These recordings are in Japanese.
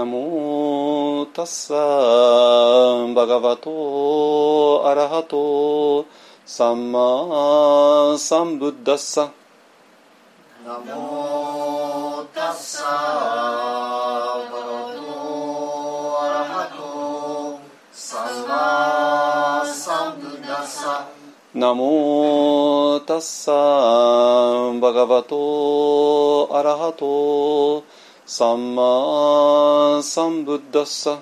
ナモタッサーバガバトアラハトサンマサンブッダッサナモタッサバガバトアラハトサンマサンブッダッサナモタッサーバガバトアラハトサンマサンブッダッサ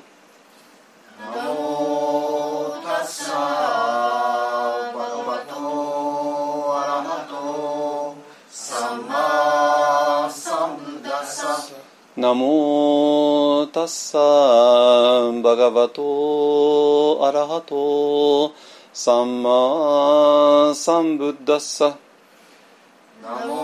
ナモタッサバガバトアラハトサンマサンブッダッサナモタッサーバガバトアラハトサンマサンブッダッサナモ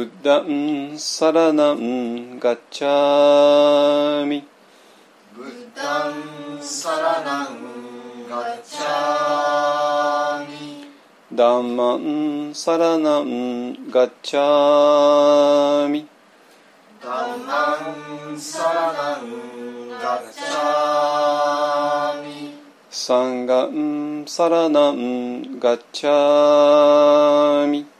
ブッダンサラナンガッチャミ。ブッダンサラナンガッチャミ。ダンマンサラナンガッチャミ。ダンマンサラナンガッチャミ。サンガンサラナンガッチャミ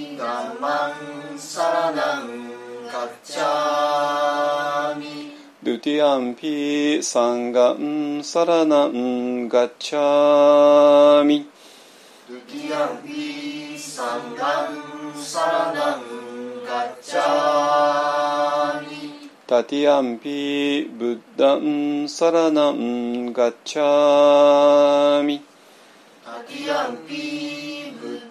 ナマンサラナンガッチャミドゥティアンビダンマンサラナンガッチャミドゥティアンピサンガンサラナンガッチャミドゥティアンビサンガンサラナンガッチャミタティアンピブッダンサラナンガッチャミタティアンピブッダンサラナンガッチャミ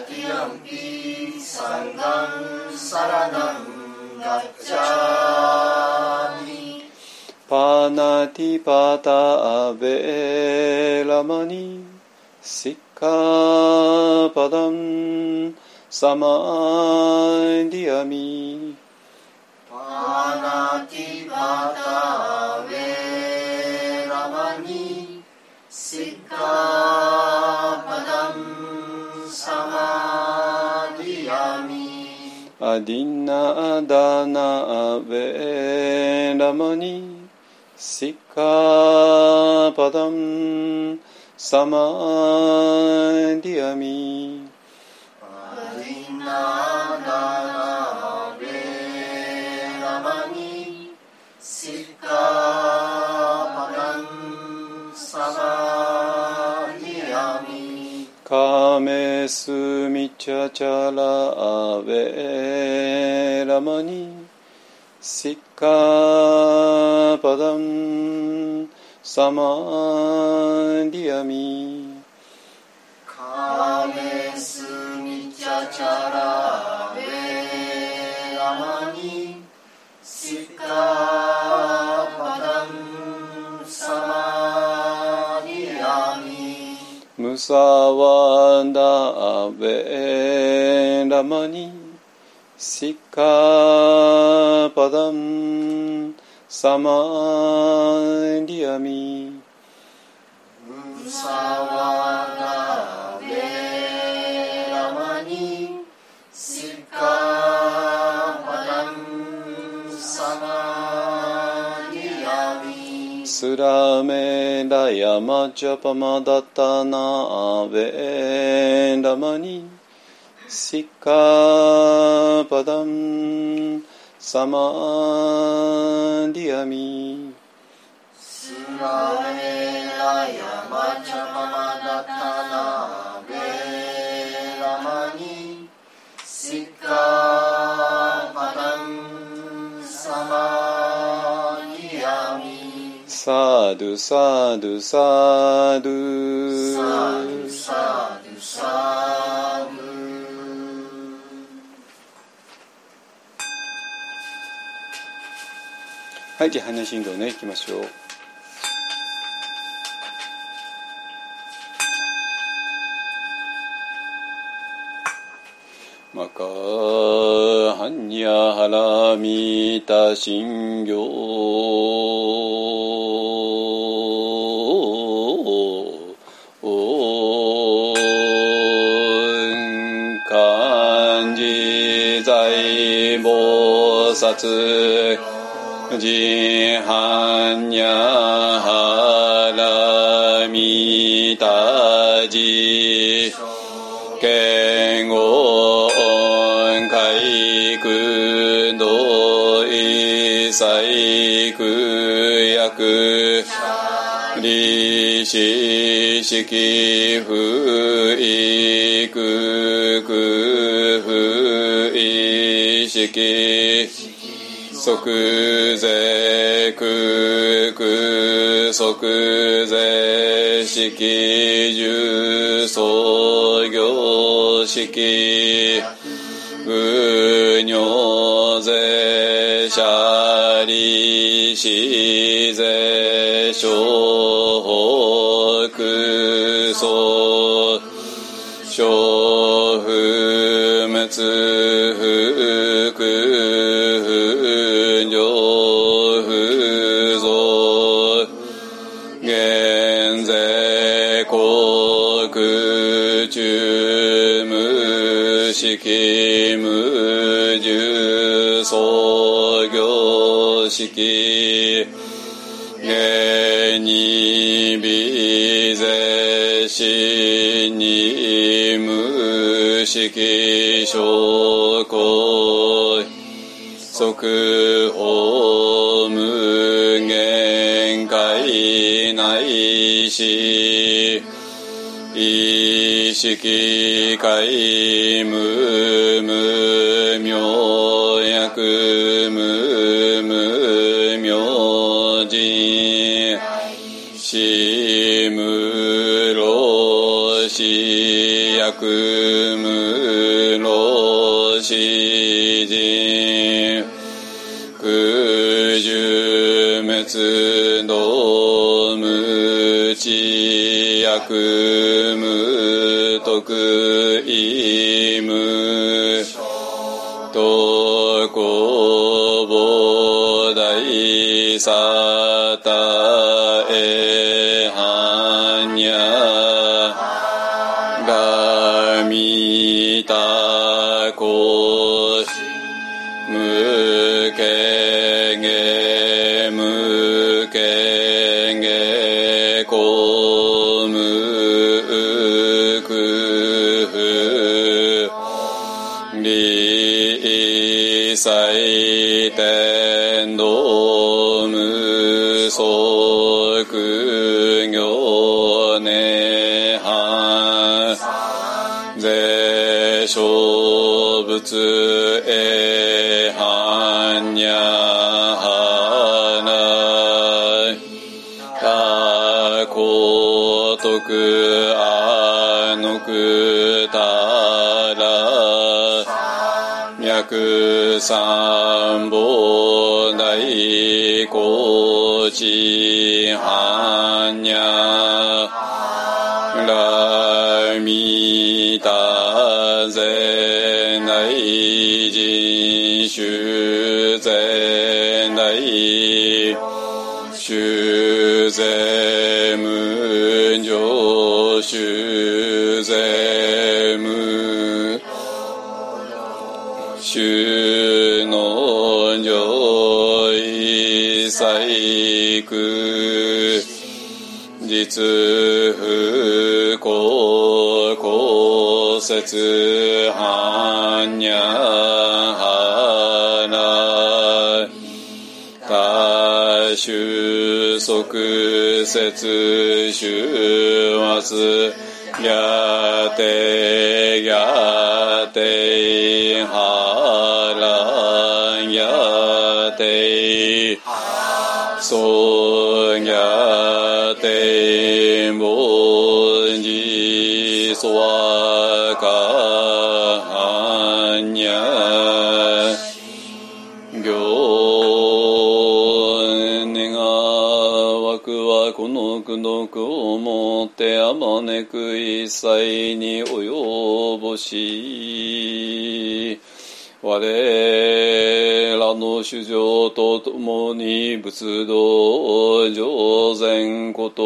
ッチャミタティアンピダアディナダナアベラマニシカパダンサマディアミメスミチャチャラアベラマニシッカパダンサマディアミムサワダアベラマニシッカパダンサマディアミムサワダベラマニシカパダンサマディアミスラメラヤマチャパマダタナアベラマニシカパダンサマディアミスマイドサードサードサドサドサドはいじゃあ般若心経ねいきましょうマカハンニャハラミタ心経菩薩ジハンニャハラミタジ剣語海空道一切空薬利子式不意空空不意識即税空空即税式重創業式無尿税者利子税小北総小不滅国中無式無重創業式。現に微税死に無式証拠即法無限界内し。意識界無無明薬無無明人死無老死薬無老死人空十滅薬無徳意無とこぼ大沙汰。祭天道無足行涅槃税小仏えはんにゃはなたこ徳あのく三宝大高知はんにゃラミタゼ内人修ゼ内修税一切空実不公公説般ハナ多収束節終末ギャテギャソギャテボジソワカハニャ行願わくはこの苦毒をもってあまねく一切に及ぼし我の主情とともに仏道上善こと。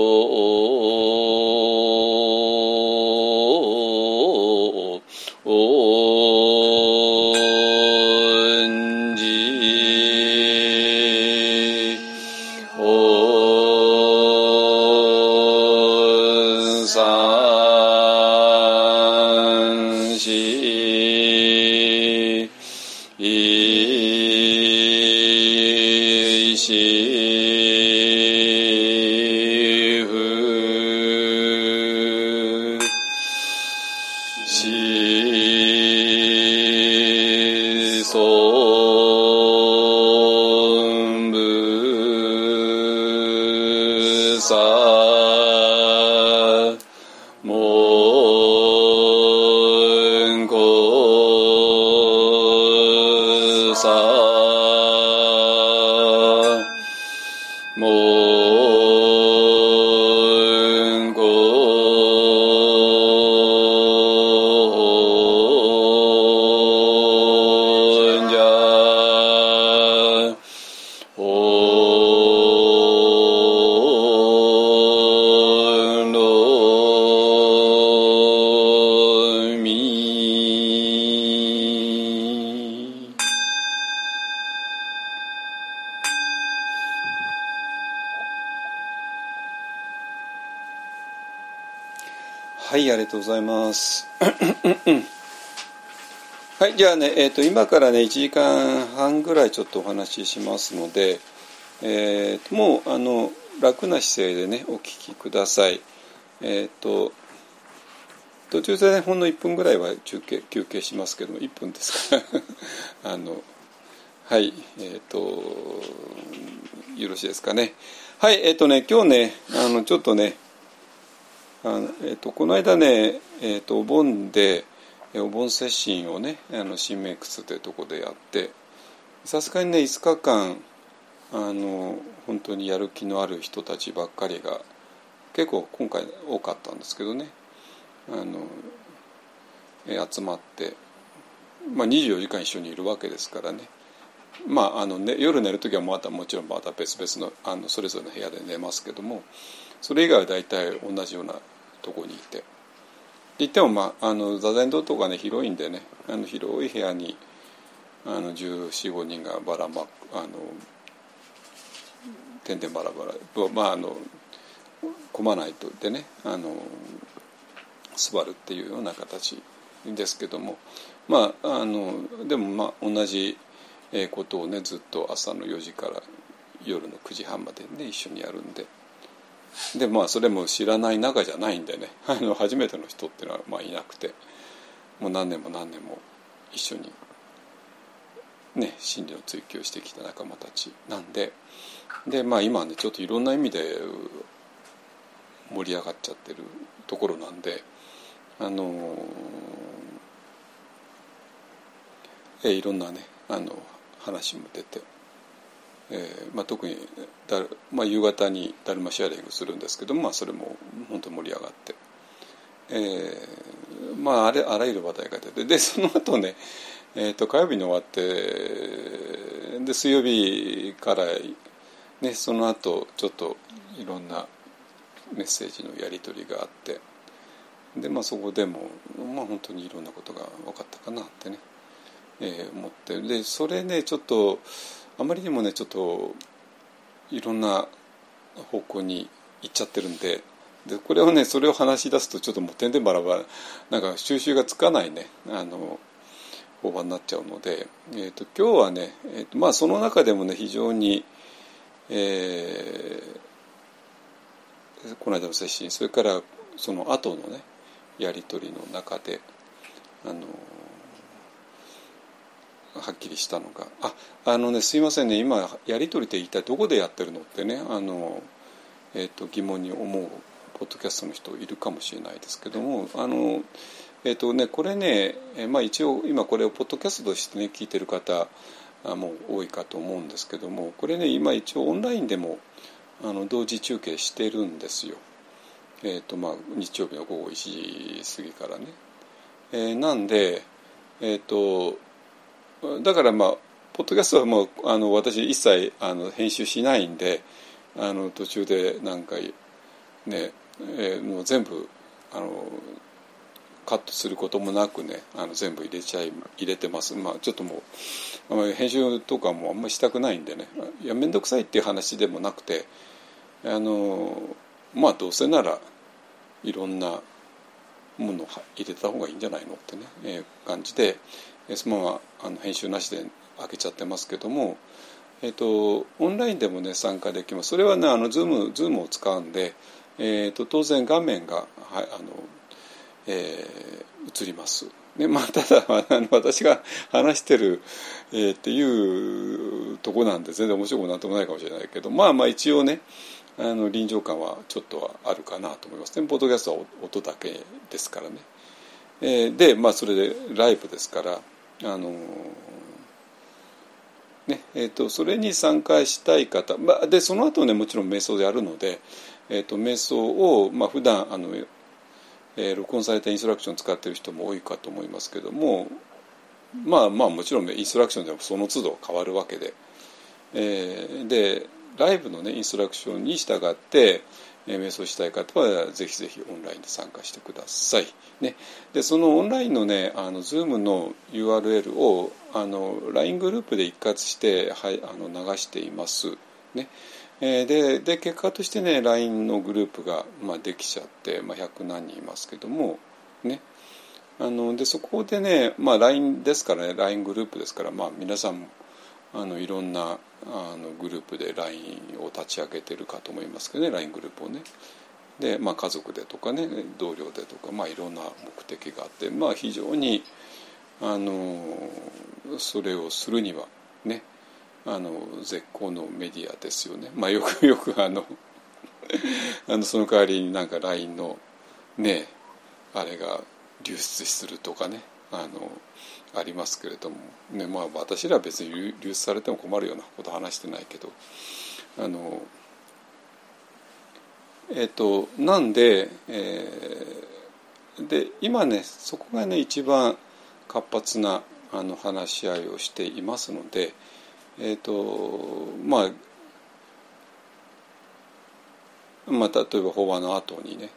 じゃあね、えっ、と、今からね、1時間半ぐらいちょっとお話ししますので、えーともう、あの、楽な姿勢でね、お聞きください。えっ、と、途中でね、ほんの1分ぐらいは休憩休憩しますけども、1分ですから、あの、はい、えっ、と、よろしいですかね。はい、えっ、とね、今日ね、あの、ちょっとね、あのえっとこの間ね、えっとお盆でお盆接心をねあの新明窟というとこでやってさすがにね5日間あの本当にやる気のある人たちばっかりが結構今回多かったんですけどねあの集まって、まあ、24時間一緒にいるわけですからねまああのね、夜寝る時はまたもちろんまた別々のあのそれぞれの部屋で寝ますけどもそれ以外は大体同じようなとこにいて。言っても、まあ、あの座禅堂とかね広いんでねあの広い部屋に1415人がばらまあの点々バラバラとまああの混まないとでねあの座るっていうような形ですけどもまああのでもまあ同じことをねずっと朝の4時から夜の9時半までね一緒にやるんで。でまあそれも知らない仲じゃないんでね。あの初めての人っていうのはまあいなくて。もう何年も何年も一緒にね真理を追求してきた仲間たちなんで。でまあ今ねちょっといろんな意味で盛り上がっちゃってるところなんで。あのえいろんなねあの話も出て。えーまあ、特にだ、まあ、夕方にダルマシェアリングするんですけども、まあ、それも本当に盛り上がって、えーまあ、あれあらゆる話題が出てで その後ね、えー、と火曜日に終わってで水曜日から、ね、その後ちょっといろんなメッセージのやり取りがあって。で、まあ、そこでも、まあ、本当にいろんなことが分かったかなってね、えー思って。でそれねちょっとあまりにもねちょっといろんな方向に行っちゃってるんででこれをねそれを話し出すとちょっともう点々バラバラなんか収集がつかないねあの法話になっちゃうので、えーと、今日はね、えーとまあ、その中でもね非常に、えー、この間の接心それからその後のねやり取りの中であのはっきりしたのが「ああのねすいませんね今やり取りって一体どこでやってるの?」ってねあの、えーと、疑問に思うポッドキャストの人いるかもしれないですけどもあの、えーとね、これね、えまあ、一応今これをポッドキャストとしてね聞いてる方も多いかと思うんですけどもこれね今一応オンラインでもあの同時中継してるんですよ。えーとまあ、日曜日の午後1時過ぎからね。えー、なんで、えーとだからまあポッドキャストはもうあの私一切あの編集しないんであの途中で何回ね、えー、もう全部あのカットすることもなくねあの全部入れちゃい入れてます。まあちょっともう編集とかもあんまりしたくないんでね。いや面倒くさいっていう話でもなくてあのまあどうせならいろんなものを入れた方がいいんじゃないのってね、えー、感じでそのままあの編集なしで上げちゃってますけども、えーと、オンラインでもね参加できますそれはねあの Zoom Zoom を使うんで、えーと、当然画面が、はいあのえー、映ります。ねまあ、ただあの私が話してる、えー、っていうとこなんで全然面白くなんともないかもしれないけどまあまあ一応ねあの臨場感はちょっとはあるかなと思いますねポッドキャストは音だけですからね。えー、でまあそれでライブですからあのねえーと、それに参加したい方、ま、でその後ねもちろん瞑想でやるので、えーと、瞑想を、まあ普段あの、えー、録音されたインストラクション使ってる人も多いかと思いますけどもまあまあもちろんインストラクションでもその都度変わるわけで、えー、でライブのねインストラクションに従って、瞑想したい方はぜひぜひオンラインで参加してください。ね、でそのオンラインのねあの Zoom の URL をあの LINE グループで一括して、はい、あの流しています。ねえー、でで結果としてね LINE のグループが、まあ、できちゃって、まあ、100何人いますけどもねあのでそこでね、まあ、LINE ですからね LINE グループですから、まあ、皆さんもあのいろんなあのグループで LINE を立ち上げてるかと思いますけどね LINE グループをね。で、まあ、家族でとかね同僚でとか、まあ、いろんな目的があって、まあ、非常にあのそれをするにはねあの絶好のメディアですよね。まあ、よくよくあのあのその代わりになんか LINE のねあれが流出するとかねあのありますけれども、ねまあ、私らは別に流出されても困るようなこと話してないけど。あのえっ、ー、となんで,、えー、で今ねそこがね一番活発なあの話し合いをしていますのでえっ、ー、とまあまあ、例えば法話の後にね、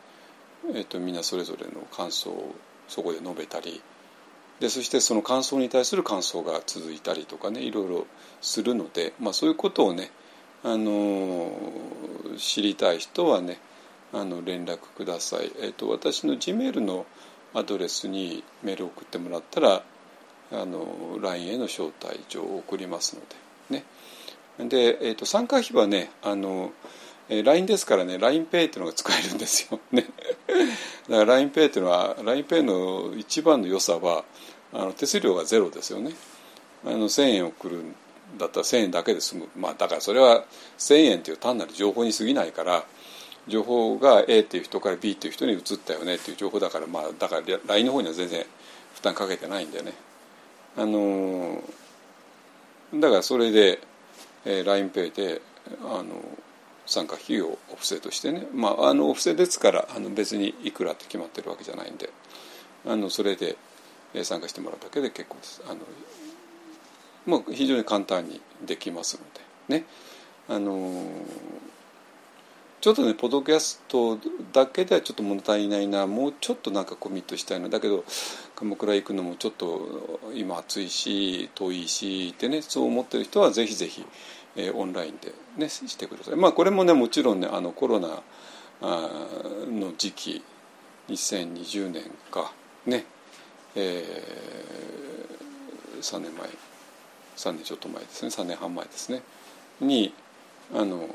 えーと、とみんなそれぞれの感想をそこで述べたりでそしてその感想に対する感想が続いたりとかねいろいろするので、まあ、そういうことをねあの知りたい人はねあの連絡ください、えーと、私の G メールのアドレスにメールを送ってもらったらあの LINE への招待状を送りますのでね。で、えーと、参加費はねあの LINE ですからね LINEPay っていうのが使えるんですよ。ね。だから LINEPay っていうのは LINEPay の一番の良さはあの手数料がゼロですよね。あの1000円送るんだったら1000円だけで済む。まあだからそれは1000円っていう単なる情報に過ぎないから情報が A っていう人から B っていう人に移ったよねっていう情報だからまあだから LINE の方には全然負担かけてないんだよね。あのだからそれで、えー、LINEPay であの参加費用お布施としてね、まあ、あのお布施ですからあの別にいくらって決まってるわけじゃないんで。あのそれで参加してもらうだけで結構です。あのもう非常に簡単にできますのでね。あのちょっとねポッドキャストだけではちょっと物足りないな。もうちょっとなんかコミットしたいのだけど鎌倉行くのもちょっと今暑いし遠いしってねそう思ってる人はぜひぜひ、えー、オンラインでねしてください。まあこれもねもちろんねあのコロナの時期2020年かね。えー、3年前3年ちょっと前ですね3年半前ですねにあの、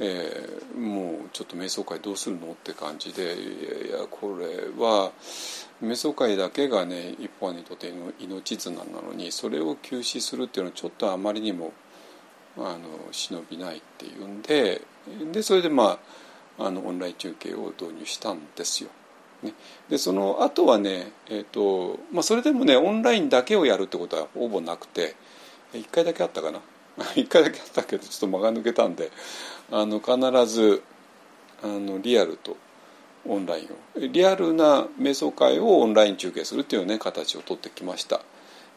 えー、もうちょっと瞑想会どうするのって感じでいやいやこれは瞑想会だけがね一般にとっての命綱なのにそれを休止するっていうのはちょっとあまりにもあの忍びないっていうんででそれでまああのオンライン中継を導入したんですよ。ね、でその後はね、えーとまあ、それでもねオンラインだけをやるってことはほぼなくて1回だけあったかな。1回だけあったけどちょっと間が抜けたんであの必ずあのリアルとオンラインを。リアルな瞑想会をオンライン中継するっていうね形をとってきました、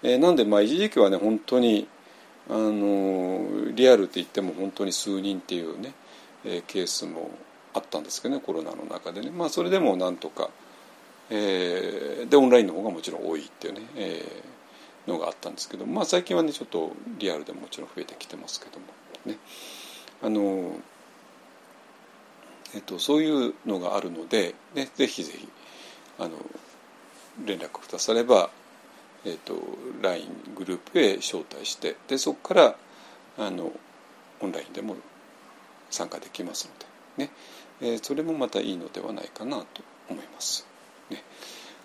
えー、なんでまあ一時期はね本当にあのリアルって言っても本当に数人っていうね、えー、ケースもあったんですけどねコロナの中でね。まあそれでもなんとか、えー、でオンラインの方がもちろん多いっていうね、えー、のがあったんですけどまあ最近はねちょっとリアルでもちろん増えてきてますけどもね。あのえっと、そういうのがあるので、ね、ぜひぜひあの連絡くだされば、えっと、LINE グループへ招待してでそこからあのオンラインでも参加できますので、ね。え、それもまたいいのではないかなと思います。ね、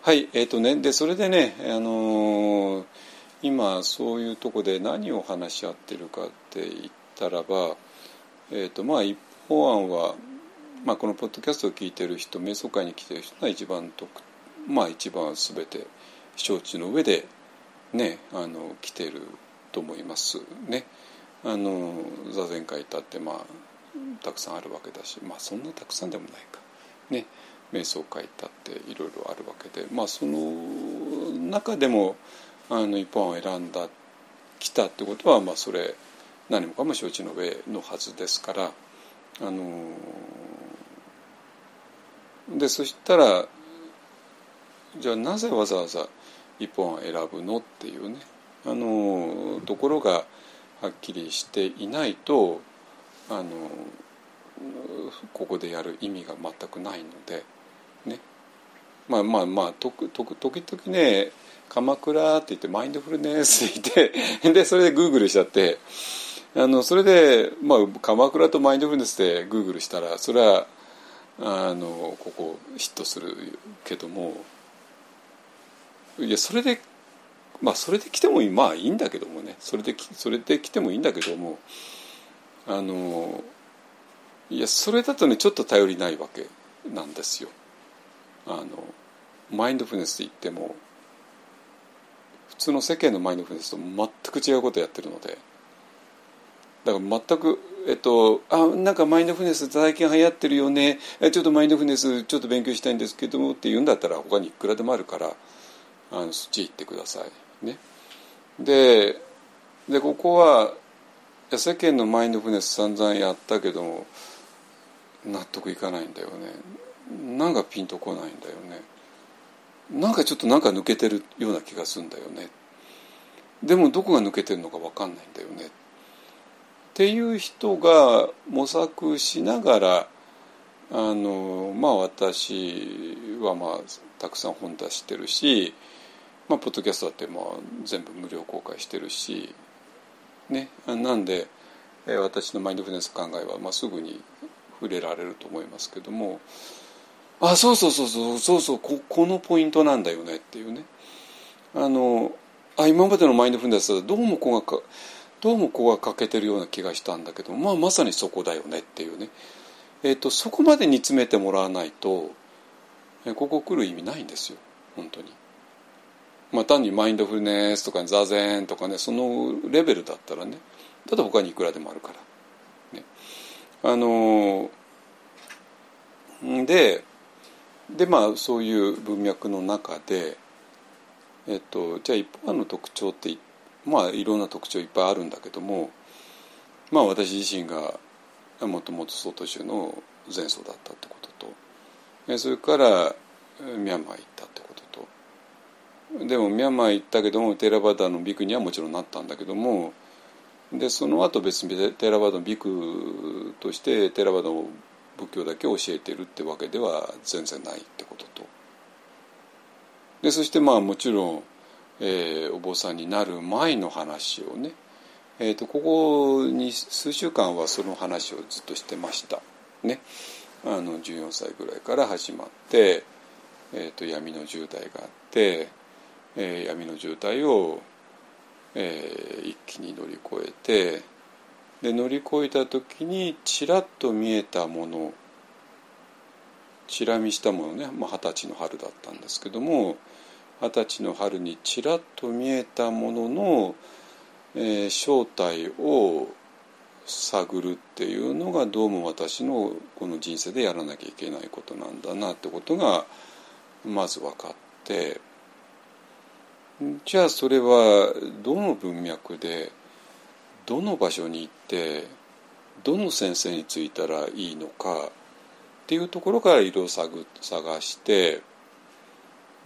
はいえーとね、でそれでね、あのー、今そういうとこで何を話し合ってるかって言ったらば、えーとまあ、一方案はまあ、このポッドキャストを聞いてる人瞑想会に来てる人が一番とまあ一番全て承知の上でねあの来てると思いますね。あの座禅会だってまあたくさんあるわけだしまあそんなたくさんでもないか。ね瞑想会だっていろいろあるわけでまあその中でもあの一本を選んだ来たってことはまあそれ何もかも承知の上のはずですからあのでそしたらじゃあなぜわざわざ一本を選ぶのっていうねあのところがはっきりしていないとあのここでやる意味が全くないのでね。まあまあまあ時々ね鎌倉って言ってマインドフルネスって言ってでそれでグーグルしちゃってあのそれで、まあ、鎌倉とマインドフルネスでグーグルしたらそれはあのここヒットするけどもいやそれでまあそれで来てもまあいいんだけどもね。それでそれで来てもいいんだけどもあのいやそれだとねちょっと頼りないわけなんですよ。あのマインドフルネスといっても普通の世間のマインドフルネスと全く違うことやってるのでだから全くえっと、あなんかマインドフルネス最近流行ってるよねちょっとマインドフルネスちょっと勉強したいんですけどもって言うんだったら他にいくらでもあるからあのそっち行ってくださいね。ででここは世間のマインドフルネス散々やったけども納得いかないんだよね。なんかピンとこないんだよね。なんかちょっとなんか抜けてるような気がするんだよね。でもどこが抜けてるのか分かんないんだよね。っていう人が模索しながらあのまあ私はまあたくさん本出してるし、まあ、ポッドキャストだってまあ全部無料公開してるし、ね、なんで私のマインドフルネス考えはまあすぐに触れられると思いますけども。あそうそうそうそうそうそうここのポイントなんだよねっていうね。あのあ今までのマインドフルネスはどうもこがどうもこが欠けてるような気がしたんだけど、まあ、まさにそこだよねっていうね、えーと、そこまで煮詰めてもらわないと、ここ来る意味ないんですよ本当に。まあ、単にマインドフルネスとか座禅とかねそのレベルだったらねただ他にいくらでもあるから。ね、あのででまあそういう文脈の中で、えっと、じゃあ一方の特徴ってまあいろんな特徴いっぱいあるんだけどもまあ私自身がもともと相当州の前奏だったってこととそれからミャンマー行ったってことでもミャンマー行ったけどもテラバダのビクにはもちろんなったんだけどもでその後別にテラバダのビクとしてテラバダの仏教だけ教えてるってわけでは全然ないってことと。でそしてまあもちろんえーお坊さんになる前の話をね、えー、とここに数週間はその話をずっとしてました。ね。あの14歳ぐらいから始まって、えー、と闇の渋滞があって、えー闇の渋滞を、えー一気に乗り越えてで乗り越えた時にちらっと見えたものちら見したものねまあ二十、歳の春だったんですけども二十歳の春にちらっと見えたものの、えー正体を探るっていうのがどうも私のこの人生でやらなきゃいけないことなんだなってことがまず分かってじゃあそれはどの文脈でどの場所に行ってどの先生についたらいいのかっていうところからいろいろ探して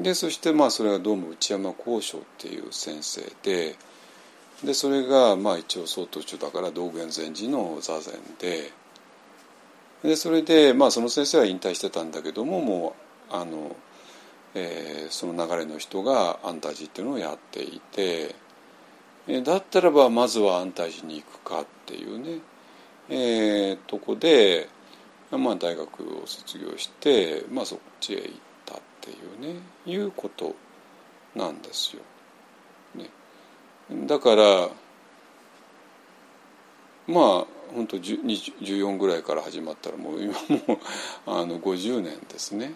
でそしてまあそれがどうも内山幸章っていう先生ででそれがまあ一応曹洞宗だから道元禅師の座禅ででそれでまあその先生は引退してたんだけどももうあの、えーその流れの人が安泰寺っていうのをやっていてえだったらばまずは安泰寺に行くかっていうね、えーとこで、まあ、大学を卒業して、まあ、そっちへ行ったっていうねいうことなんですよ。ね、だからまあ本当14ぐらいから始まったらもう今もうあの50年ですね。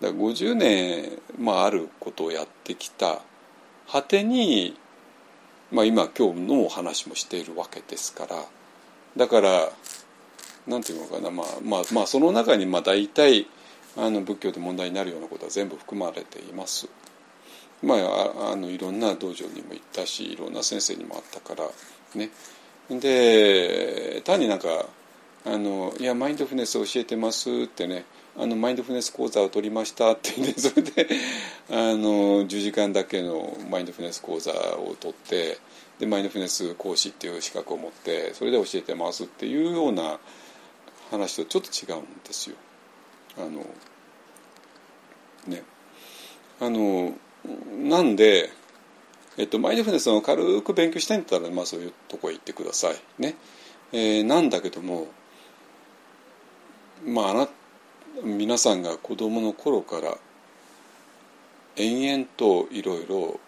だから50年、まあ、あることをやってきた果てに、まあ、今今日のお話もしているわけですからだからなんていうのかなまあまあまあその中にまあ大体あの仏教で問題になるようなことは全部含まれています。まあ、あのいろんな道場にも行ったしいろんな先生にもあったからねで単になんかあの「いやマインドフネス教えてます」ってねあのマインドフルネス講座を取りましたって言って それであの10時間だけのマインドフルネス講座を取ってでマインドフルネス講師っていう資格を持ってそれで教えてますっていうような話とちょっと違うんですよ。あのねあのなんで、えっと、マインドフルネスを軽く勉強したいんだったら、まあ、そういうとこへ行ってくださいね。えーなんだけどもまああな皆さんが子供の頃から延々といろいろ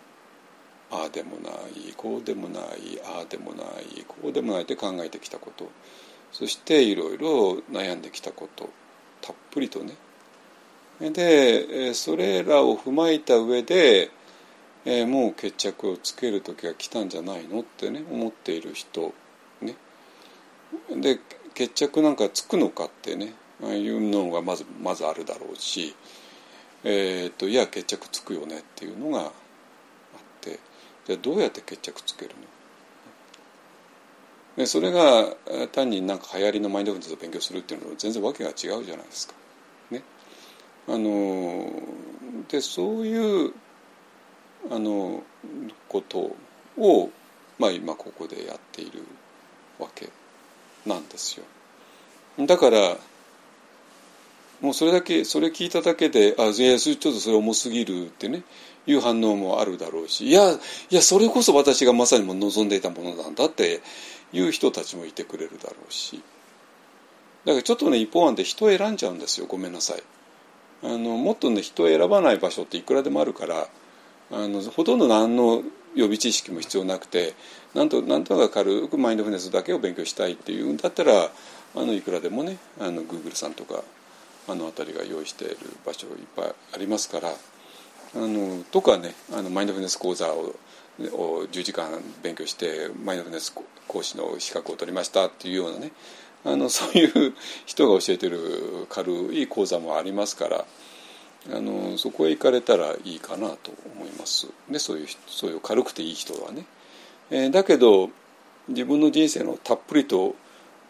ああでもないこうでもないああでもないこうでもないって考えてきたことそしていろいろ悩んできたことたっぷりとね。でそれらを踏まえた上で、もう決着をつける時が来たんじゃないのってね思っている人ね。で決着なんかつくのかってね。いうのがまずまずあるだろうし、えー、といや決着つくよねっていうのがあってじゃあどうやって決着つけるの？でそれが単になんか流行りのマインドフルネスを勉強するっていうのと全然わけが違うじゃないですか。ね、あのでそういうあのことを、まあ、今ここでやっているわけなんですよ。だからもうそれだけそれ聞いただけで「あいやちょっとそれ重すぎる」ってねいう反応もあるだろうしいやいやそれこそ私がまさにも望んでいたものなんだっていう人たちもいてくれるだろうし。だからちょっとね一方案で人を選んじゃうんですよごめんなさい。あのもっとね人を選ばない場所っていくらでもあるからあのほとんど何の予備知識も必要なくてなんとなんとなく軽くマインドフルネスだけを勉強したいっていうんだったらあのいくらでもねあの Google さんとかあの辺りが用意している場所いっぱいありますからあのとかねあのマインドフルネス講座をを10時間勉強してマインドフルネス講師の資格を取りましたっていうようなねあの そういう人が教えてる軽い講座もありますからあのそこへ行かれたらいいかなと思います。でそういうそういう軽くていい人はね、えーだけど自分の人生のたっぷりと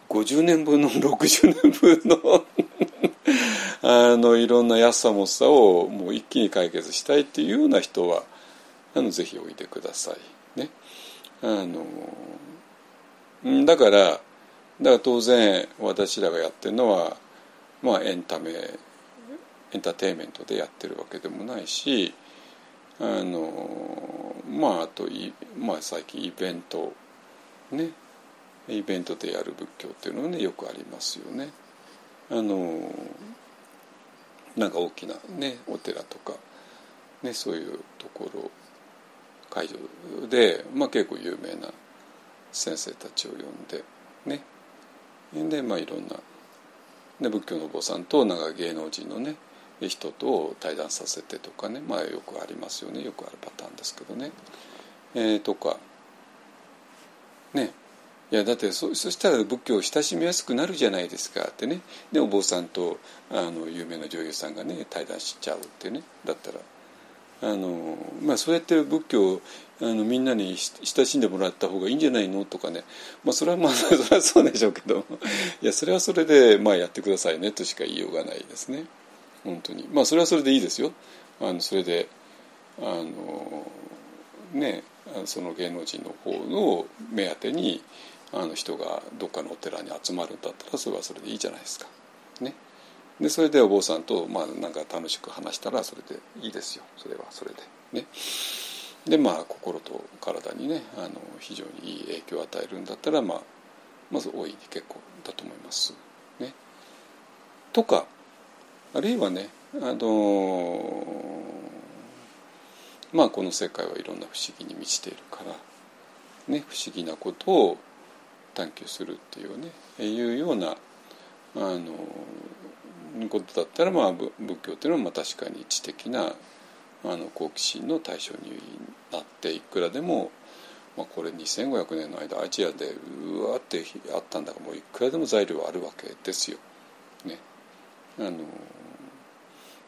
50年分の 60年分のあのいろんな安さもさをもう一気に解決したいっていうような人はあのぜひおいでくださいねあのだからだから当然私らがやってるのはまあエンタメエンターテインメントでやってるわけでもないしあのまああとい、まあ、最近イベントねイベントでやる仏教っていうのはねよくありますよね。あのなんか大きなねお寺とか、ね、そういうところ会場で、まあ、結構有名な先生たちを呼んでね。でまあいろんな、ね、仏教のお坊さんとなんか芸能人のね人と対談させてとかね。まあよくありますよね。よくあるパターンですけどね。えー、とかね。いやだってそしたら仏教を親しみやすくなるじゃないですかってね。でお坊さんとあの有名な女優さんがね対談しちゃうってね。だったら。あの、まあ、そうやって仏教をあのみんなに親しんでもらった方がいいんじゃないのとかね、まあ、それはまあ それはそうでしょうけど。いやそれはそれで、まあ、やってくださいねとしか言いようがないですね。本当に。まあそれはそれでいいですよ。あのそれであのねその芸能人の方の目当てにあの人がどっかのお寺に集まるんだったらそれはそれでいいじゃないですか。ね、でそれでお坊さんと、まあ、なんか楽しく話したらそれでいいですよそれはそれで。ね、でまあ心と体にねあの非常にいい影響を与えるんだったら、まあ、まず大いに結構だと思います。ね、とかあるいはねあのまあこの世界はいろんな不思議に満ちているから、ね、不思議なことを探求するっていうねいうようなあのことだったら、まあ、仏教っていうのはまあ確かに知的なあの好奇心の対象になっていくらでも、まあ、これ2500年の間アジアでうわってあったんだからもういくらでも材料はあるわけですよ。ね、あのだか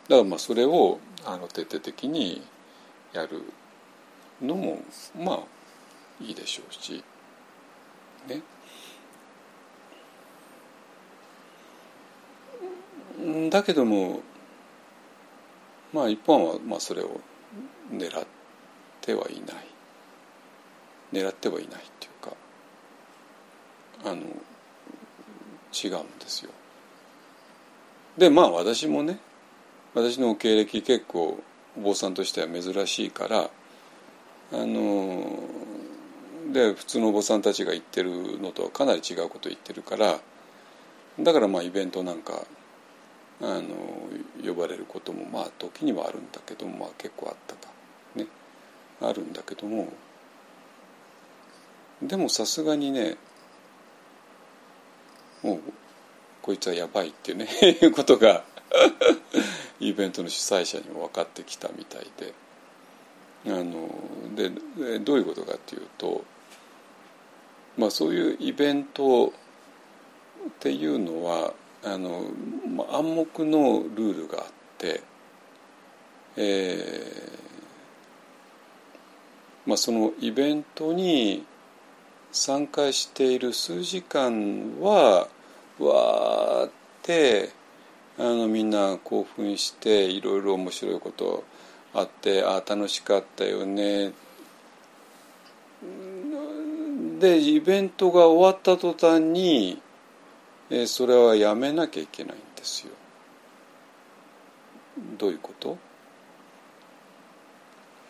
らまあそれをあの徹底的にやるのもまあいいでしょうしね。だけどもまあ一般はまあそれを狙ってはいない狙ってはいないっていうかあの違うんですよ。でまあ私もね私の経歴結構お坊さんとしては珍しいからあので普通のお坊さんたちが言ってるのとはかなり違うこと言ってるからだからまあイベントなんかあの呼ばれることもまあ時にはあるんだけども、まあ、結構あったか。ね。あるんだけども。でもさすがにねもうこいつはやばいっていうねいう ことが イベントの主催者にも分かってきたみたいで。あのでどういうことかっていうとまあそういうイベントっていうのはあの暗黙のルールがあって、えーまあ、そのイベントに参加している数時間はわーってあのみんな興奮していろいろ面白いことあってあ楽しかったよね。でイベントが終わった途端にえそれはやめなきゃいけないんですよ。どういうこと？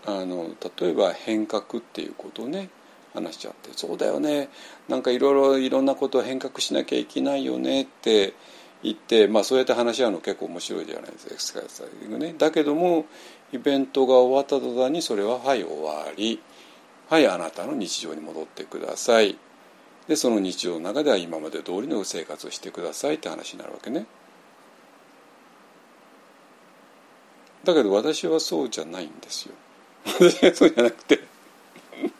あの例えば変革っていうことをね。話しちゃってそうだよね。なんかいろいろいろんなことを変革しなきゃいけないよねって言って、まあ、そうやって話し合うの結構面白いじゃないですかエクスカイ、ね、だけどもイベントが終わった途端にそれは「はい終わり」「はいあなたの日常に戻ってください」でその日常の中では今まで通りの生活をしてくださいって話になるわけね。だけど私はそうじゃないんですよ。私 はそうじゃなくて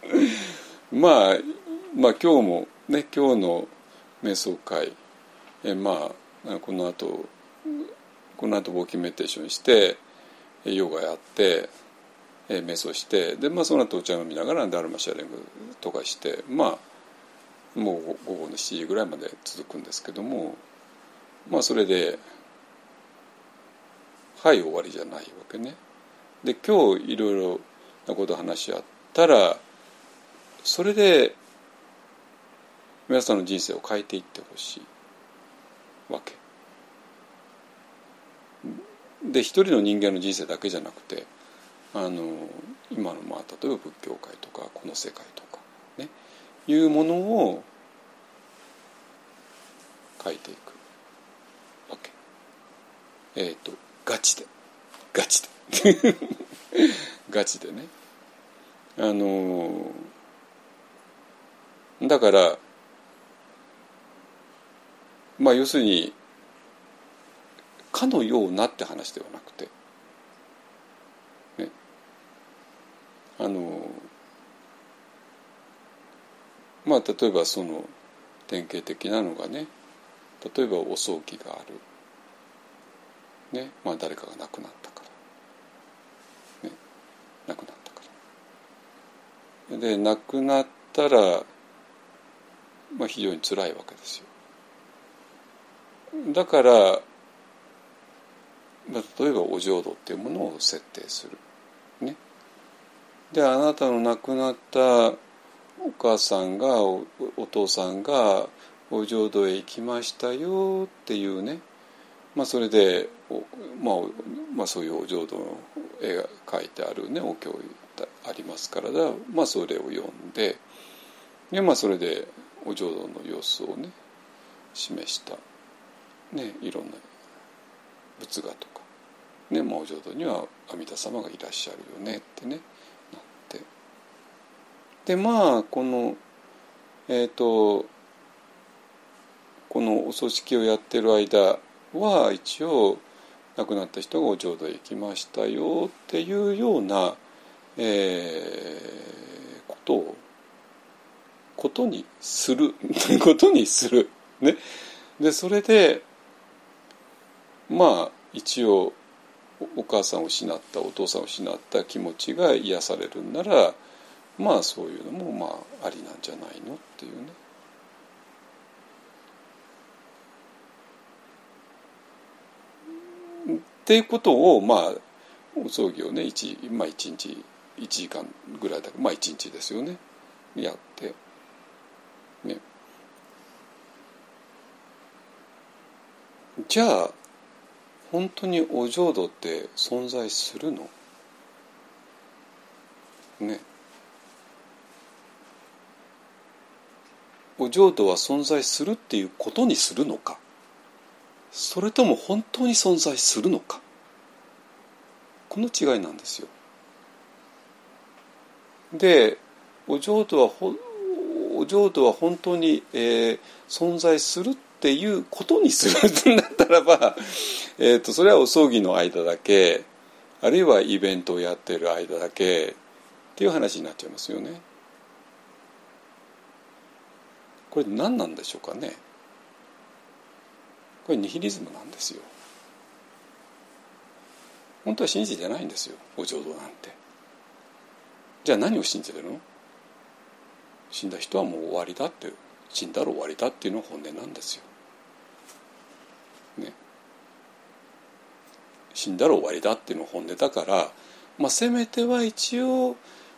まあまあ今日もね今日の瞑想会えまあこの後この後ウォーキングメディテーションしてヨガやってえ瞑想してでまあその後お茶飲みながらダルマシャレングとかしてまあもう午後の7時ぐらいまで続くんですけどもまあそれではい終わりじゃないわけね。で今日いろいろなこと話し合ったらそれで皆さんの人生を変えていってほしいわけ。で一人の人間の人生だけじゃなくてあの今のまあ例えば仏教界とかこの世界とかいうものを書いていく。わけ。えっ、ー、とガチで。ガチで。ガチでね。あのだからまあ要するにかのようなって話ではなくて。ね。あのまあ例えばその典型的なのがね例えばお葬儀がある、ねまあ、誰かが亡くなったから、ね、亡くなったから。で亡くなったら、まあ、非常につらいわけですよ。だから、まあ、例えばお浄土っていうものを設定する。ね。であなたの亡くなったお母さんがお父さんがお浄土へ行きましたよっていうね、まあ、それで、まあ、まあそういうお浄土の絵が描いてあるねお経ありますからだ、まあ、それを読んでで、まあ、それでお浄土の様子をね示した、ね、いろんな仏画とか、ねまあ、お浄土には阿弥陀様がいらっしゃるよねってね。でまあこのえっ、ー、とこのお葬式をやってる間は一応亡くなった人がお浄土へ行きましたよっていうような、えー、ことをことにする ことにする。ね、でそれでまあ一応お母さんを失ったお父さんを失った気持ちが癒されるんならまあそういうのもまあありなんじゃないのっていうね。っていうことをまあお葬儀をね一、まあ、1日1時間ぐらいだけまあ1日ですよね。やって。ね。じゃあ本当にお浄土って存在するの？ね。お浄土は存在するっていうことにするのかそれとも本当に存在するのかこの違いなんですよ。でお浄土はお浄土は本当に、えー、存在するっていうことにするんだったらば、えーと、それはお葬儀の間だけあるいはイベントをやってる間だけっていう話になっちゃいますよね。これ何なんでしょうかね。これニヒリズムなんですよ本当は信じてないんですよお浄土なんてじゃあ何を信じてるの？死んだ人はもう終わりだって死んだら終わりだっていうのが本音なんですよ。ね。死んだら終わりだっていうのが本音だから、まあ、せめては一応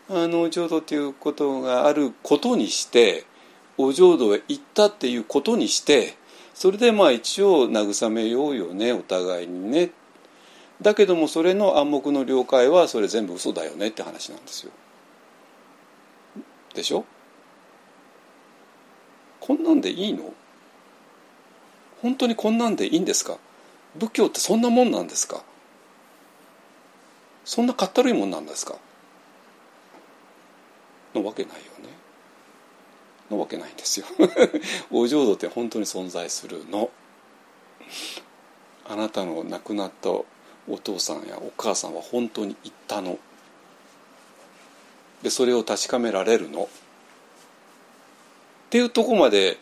あの浄土っていうことがあることにしてお浄土へ行ったっていうことにしてそれでまあ一応慰めようよねお互いにね。だけどもそれの暗黙の了解はそれ全部嘘だよねって話なんですよ。でしょ？こんなんでいいの？本当にこんなんでいいんですか？仏教ってそんなもんなんですか？そんなかったるいもんなんですか？のわけないよ。のわけないんですよ。お浄土って本当に存在するの。あなたの亡くなったお父さんやお母さんは本当に行ったの。でそれを確かめられるの。っていうとこまで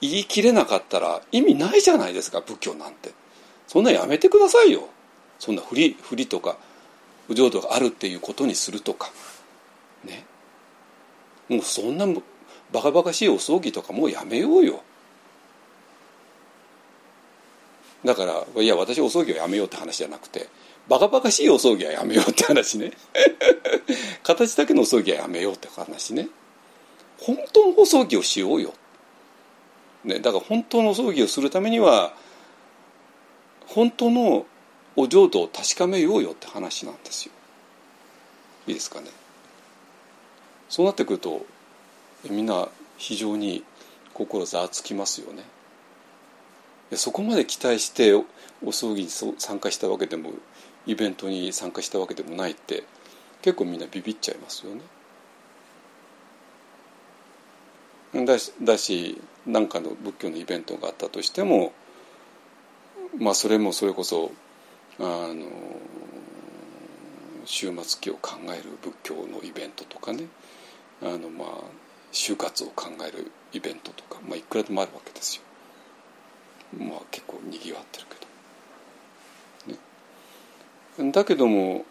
言い切れなかったら意味ないじゃないですか仏教なんて。そんなやめてくださいよ。そんな振り振りとかお浄土があるっていうことにするとか。ね。もうそんなバカバカしいお葬儀とかもうやめようよ。だからいや私お葬儀はやめようって話じゃなくてバカバカしいお葬儀はやめようって話ね。形だけのお葬儀はやめようって話ね。本当のお葬儀をしようよ、ね、だから本当のお葬儀をするためには本当のお浄土を確かめようよって話なんですよ。いいですかね。そうなってくるとみんな非常に心ざわつきますよねそこまで期待してお葬儀に参加したわけでもイベントに参加したわけでもないって結構みんなビビっちゃいますよね。だしだし何かの仏教のイベントがあったとしてもまあそれもそれこそあの終末期を考える仏教のイベントとかねあのまあ就活を考えるイベントとか、まあ、いくらでもあるわけですよ。まあ結構にぎわってるけど。ね、だけども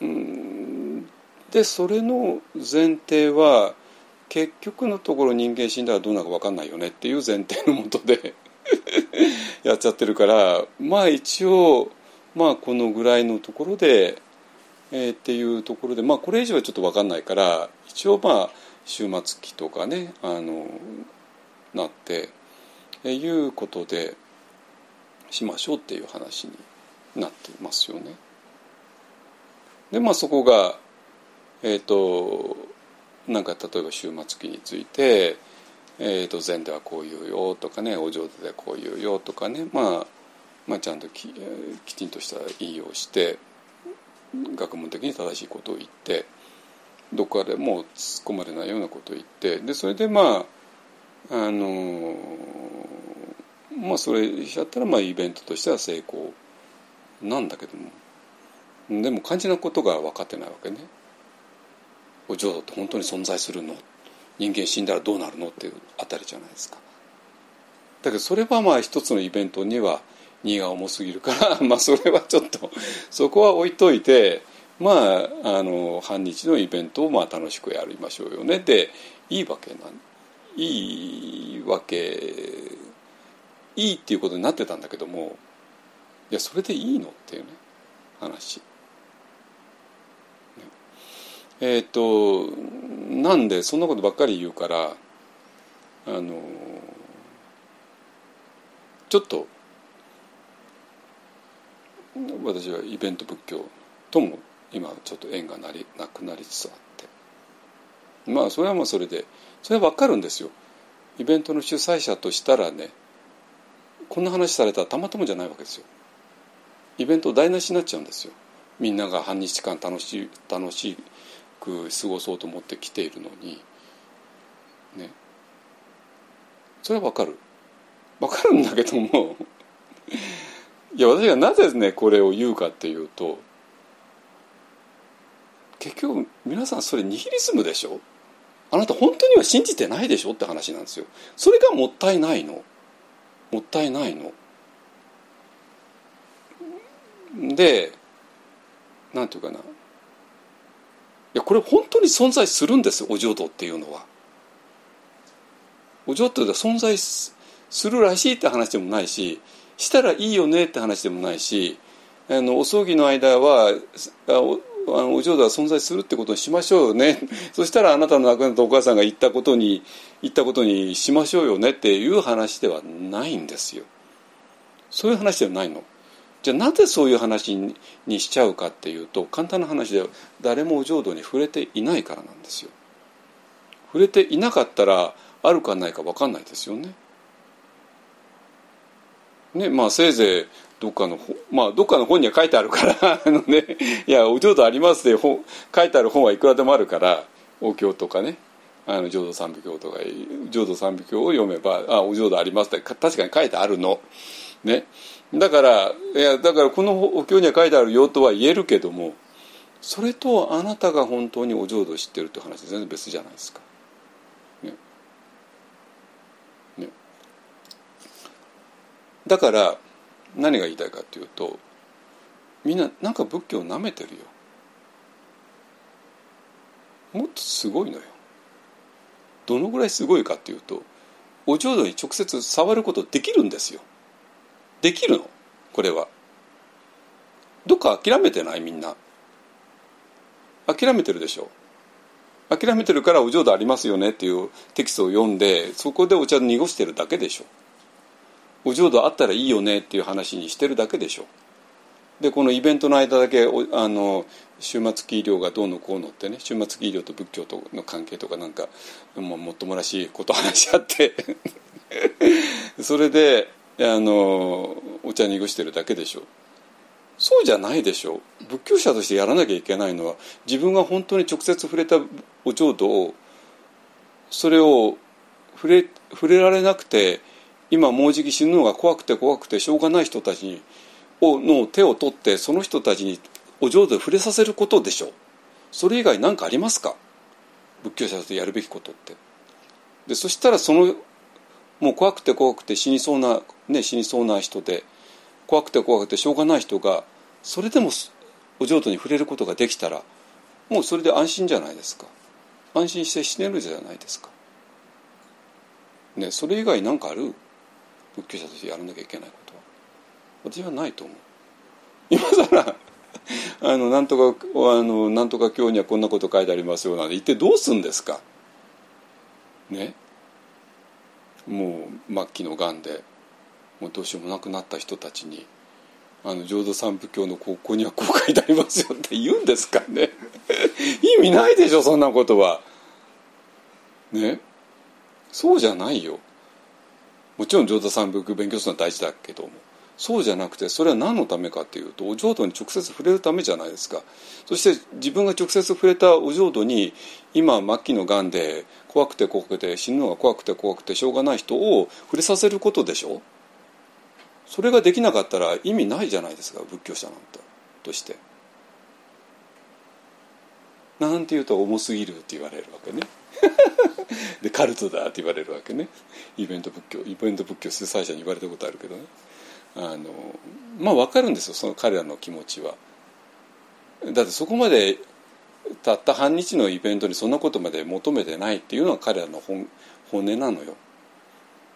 うんでそれの前提は結局のところ人間死んだらどうなるか分かんないよねっていう前提のもとで やっちゃってるからまあ一応まあこのぐらいのところで、えー、っていうところでまあこれ以上はちょっと分かんないから一応まあ終末期とかねあのなって、えー、いうことでしましょうっていう話になってますよね。でまあそこがえっ、ー、となんか例えば終末期について、えー、と禅ではこう言うよとかねお浄土ではこう言うよとかね、まあ、まあちゃんとききちんとした引用して学問的に正しいことを言ってどこかでも突っ込まれないようなことを言ってでそれでまああのまあそれしちゃったらまあイベントとしては成功なんだけどもでも肝心なことが分かってないわけね。お浄土って本当に存在するの？人間死んだらどうなるの？っていうあたりじゃないですか。だけどそれはまあ一つのイベントには荷が重すぎるから まあそれはちょっとそこは置いといてまああの半日のイベントをまあ楽しくやりましょうよねでいいわけないいわけいいっていうことになってたんだけどもいやそれでいいのっていうね話。えっ、ー、となんでそんなことばっかり言うからあのちょっと私はイベント仏教とも今ちょっと縁がなりなくなりつつあって。まあそれはまあそれでそれは分かるんですよ。イベントの主催者としたらねこんな話されたらたまたまじゃないわけですよ。イベント台無しになっちゃうんですよ。みんなが半日間楽し楽しく過ごそうと思って来ているのに。ね。それはわかる。わかるんだけども。いや私がなぜねこれを言うかっていうと結局皆さんそれニヒリズムでしょ？あなた本当には信じてないでしょって話なんですよ。それがもったいないの。もったいないの。でなんていうかな。いやこれ本当に存在するんですお浄土っていうのは。お浄土で存在するらしいって話でもないししたらいいよねって話でもないしあのお葬儀の間はおあのお浄土は存在するってことにしましょうよね そしたらあなたの亡くなったお母さんが言ったことに言ったことにしましょうよねっていう話ではないんですよそういう話ではないの。じゃあなぜそういう話にしちゃうかっていうと簡単な話で誰もお浄土に触れていないからなんですよ。触れていなかったらあるかないか分かんないですよね。ねまあせいぜいどっかのまあどっかの本には書いてあるから あのねいやお浄土ありますって本書いてある本はいくらでもあるからお経とかねあの浄土三部経とか浄土三部経を読めばあお浄土ありますって確かに書いてあるの。ねだからいやだからこのお経には書いてあるよとは言えるけどもそれとあなたが本当にお浄土を知ってるって話全然別じゃないですか。ねね、だから何が言いたいかっていうとみんななんか仏教をなめてるよ。もっとすごいのよ。どのぐらいすごいかっていうとお浄土に直接触ることできるんですよ。できるのこれはどっか諦めてない？みんな諦めてるでしょ諦めてるからお浄土ありますよねっていうテキストを読んでそこでお茶濁してるだけでしょお浄土あったらいいよねっていう話にしてるだけでしょ。でこのイベントの間だけあの終末期医療がどうのこうのってね終末期医療と仏教との関係とかなんかもうもっともらしいこと話し合って。それであのお茶濁してるだけでしょ。そうじゃないでしょ。仏教者としてやらなきゃいけないのは自分が本当に直接触れたお浄土をそれを触れ触れられなくて今もうじき死ぬのが怖くて怖くてしょうがない人たちにをの手を取ってその人たちにお浄土で触れさせることでしょう。それ以外何かありますか？仏教者とやるべきことって。でそしたらそのもう怖くて怖くて死にそうな、ね、死にそうな人で怖くて怖くてしょうがない人がそれでもお浄土に触れることができたらもうそれで安心じゃないですか。安心して死ねるじゃないですか。ねそれ以外何かある？仏教者としてやらなきゃいけないことは。私はないと思う。今更 あのなんとかあのなんとか今日にはこんなこと書いてありますよなんて言ってどうすんですか？ね？もう末期のがんでもうどうしようもなくなった人たちにあの浄土三部教のここにはこう書いてありますよって言うんですかね？意味ないでしょそんなことは。ね？そうじゃないよ。もちろん浄土三部勉強するのは大事だけども。そうじゃなくてそれは何のためかっていうとお浄土に直接触れるためじゃないですか。そして自分が直接触れたお浄土に今末期のがんで怖くて怖くて死ぬのが怖くて怖くてしょうがない人を触れさせることでしょ？それができなかったら意味ないじゃないですか仏教者なんて。として。なんて言うと重すぎるって言われるわけね。でカルトだって言われるわけね。イベント仏教イベント仏教主催者に言われたことあるけどね。あのまあ分かるんですよその彼らの気持ちは。だってそこまでたった半日のイベントにそんなことまで求めてないっていうのは彼らの本本音なのよ。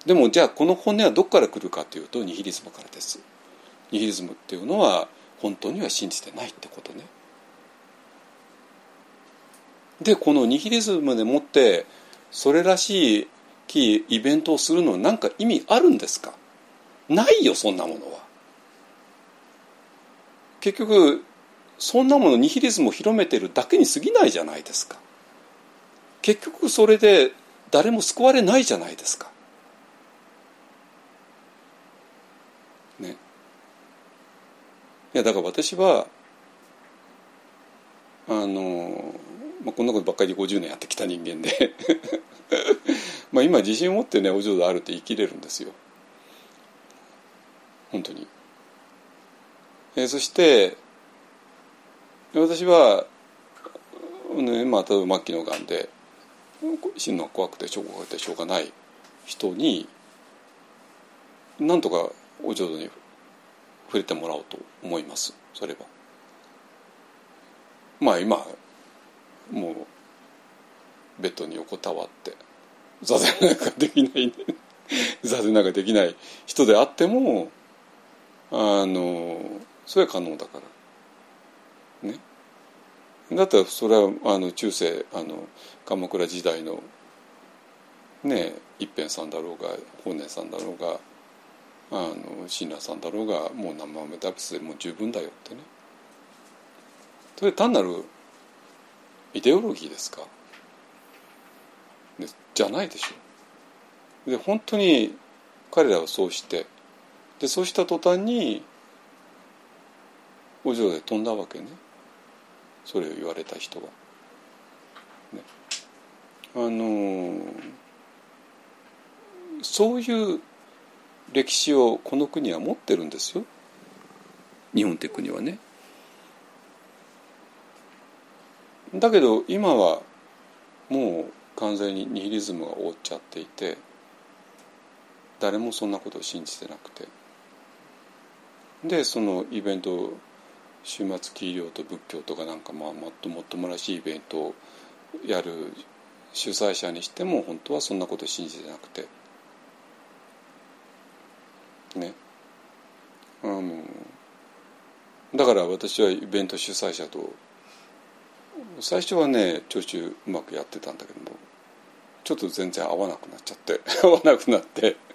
でもじゃあこの本音はどこから来るかというとニヒリズムからです。ニヒリズムっていうのは本当には信じてないってことね。でこのニヒリズムでもってそれらしいイベントをするのは何か意味あるんですか？ないよそんなものは。結局そんなものニヒリズムを広めてるだけに過ぎないじゃないですか。結局それで誰も救われないじゃないですか。ね。いやだから私はあの、まあ、こんなことばっかり50年やってきた人間で まあ今自信を持ってねお浄土あるって言い切れるんですよ本当に。えー、そして私は、ねまあ、例えば末期のがんで死ぬのが怖くてしょうがてしょうがない人になんとかお浄土に触れてもらおうと思いますそれは。まあ今もうベッドに横たわって座禅なんかできない 座禅なんかできない人であってもあのそれは可能だから。ね。だったらそれはあの中世あの鎌倉時代のね一辺さんだろうが法然さんだろうがあの親鸞さんだろうがもう生豆ダビスでもう十分だよってね。それ単なるイデオロギーですか？じゃないでしょ。で本当に彼らはそうしてでそうした途端にお嬢で飛んだわけね。それを言われた人は。ね、あのそういう歴史をこの国は持ってるんですよ。日本って国はね。だけど今はもう完全にニヒリズムが覆っちゃっていて誰もそんなことを信じてなくて。でそのイベント終末期医療と仏教とかなんかまあもっともっともらしいイベントをやる主催者にしても本当はそんなこと信じてなくてねあのだから私はイベント主催者と最初はね聴取うまくやってたんだけどもちょっと全然合わなくなっちゃって 合わなくなって。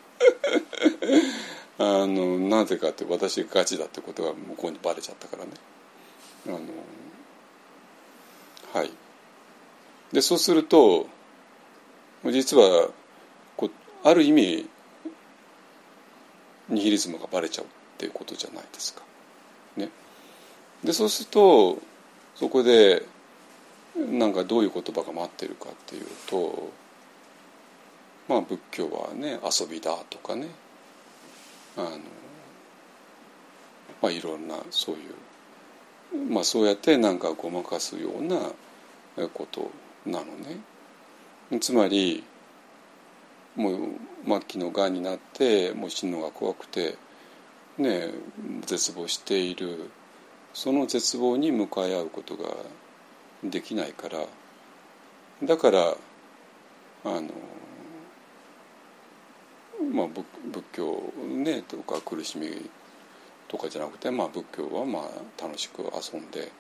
あのなぜかって私がガチだってことが向こうにバレちゃったからね。あのはい。でそうすると実はこある意味ニヒリズムがバレちゃうっていうことじゃないですか。ね、でそうするとそこでなんかどういう言葉が待ってるかっていうとまあ仏教はね遊びだとかねあのまあいろんなそういうまあそうやってなんかごまかすようなことなのね。つまりもう末期のがんになってもう死ぬのが怖くてね絶望しているその絶望に向かい合うことができないから。だからあのまあ仏教ねとか苦しみとかじゃなくて、まあ、仏教はまあ楽しく遊んで、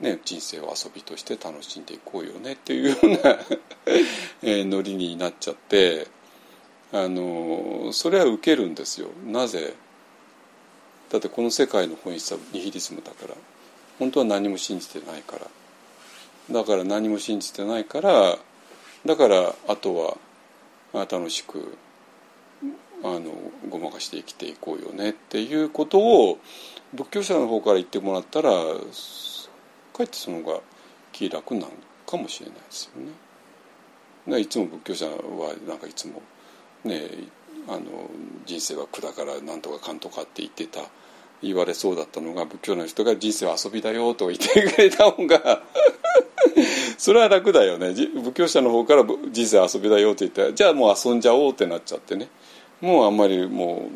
ね、人生を遊びとして楽しんでいこうよねっていうような えノリになっちゃってあのそれは受けるんですよ。なぜ？だってこの世界の本質はニヒリズムだから。本当は何も信じてないから。だから何も信じてないからだからあとは楽しくあのごまかして生きていこうよねっていうことを仏教者の方から言ってもらったらかえってその方が気楽なのかもしれないですよね。いつも仏教者はなんかいつもねあの人生は苦だからなんとかかんとかって言ってた言われそうだったのが仏教の人が人生は遊びだよと言ってくれた方が それは楽だよね。仏教者の方から人生遊びだよって言ったらじゃあもう遊んじゃおうってなっちゃってね。もうあんまりも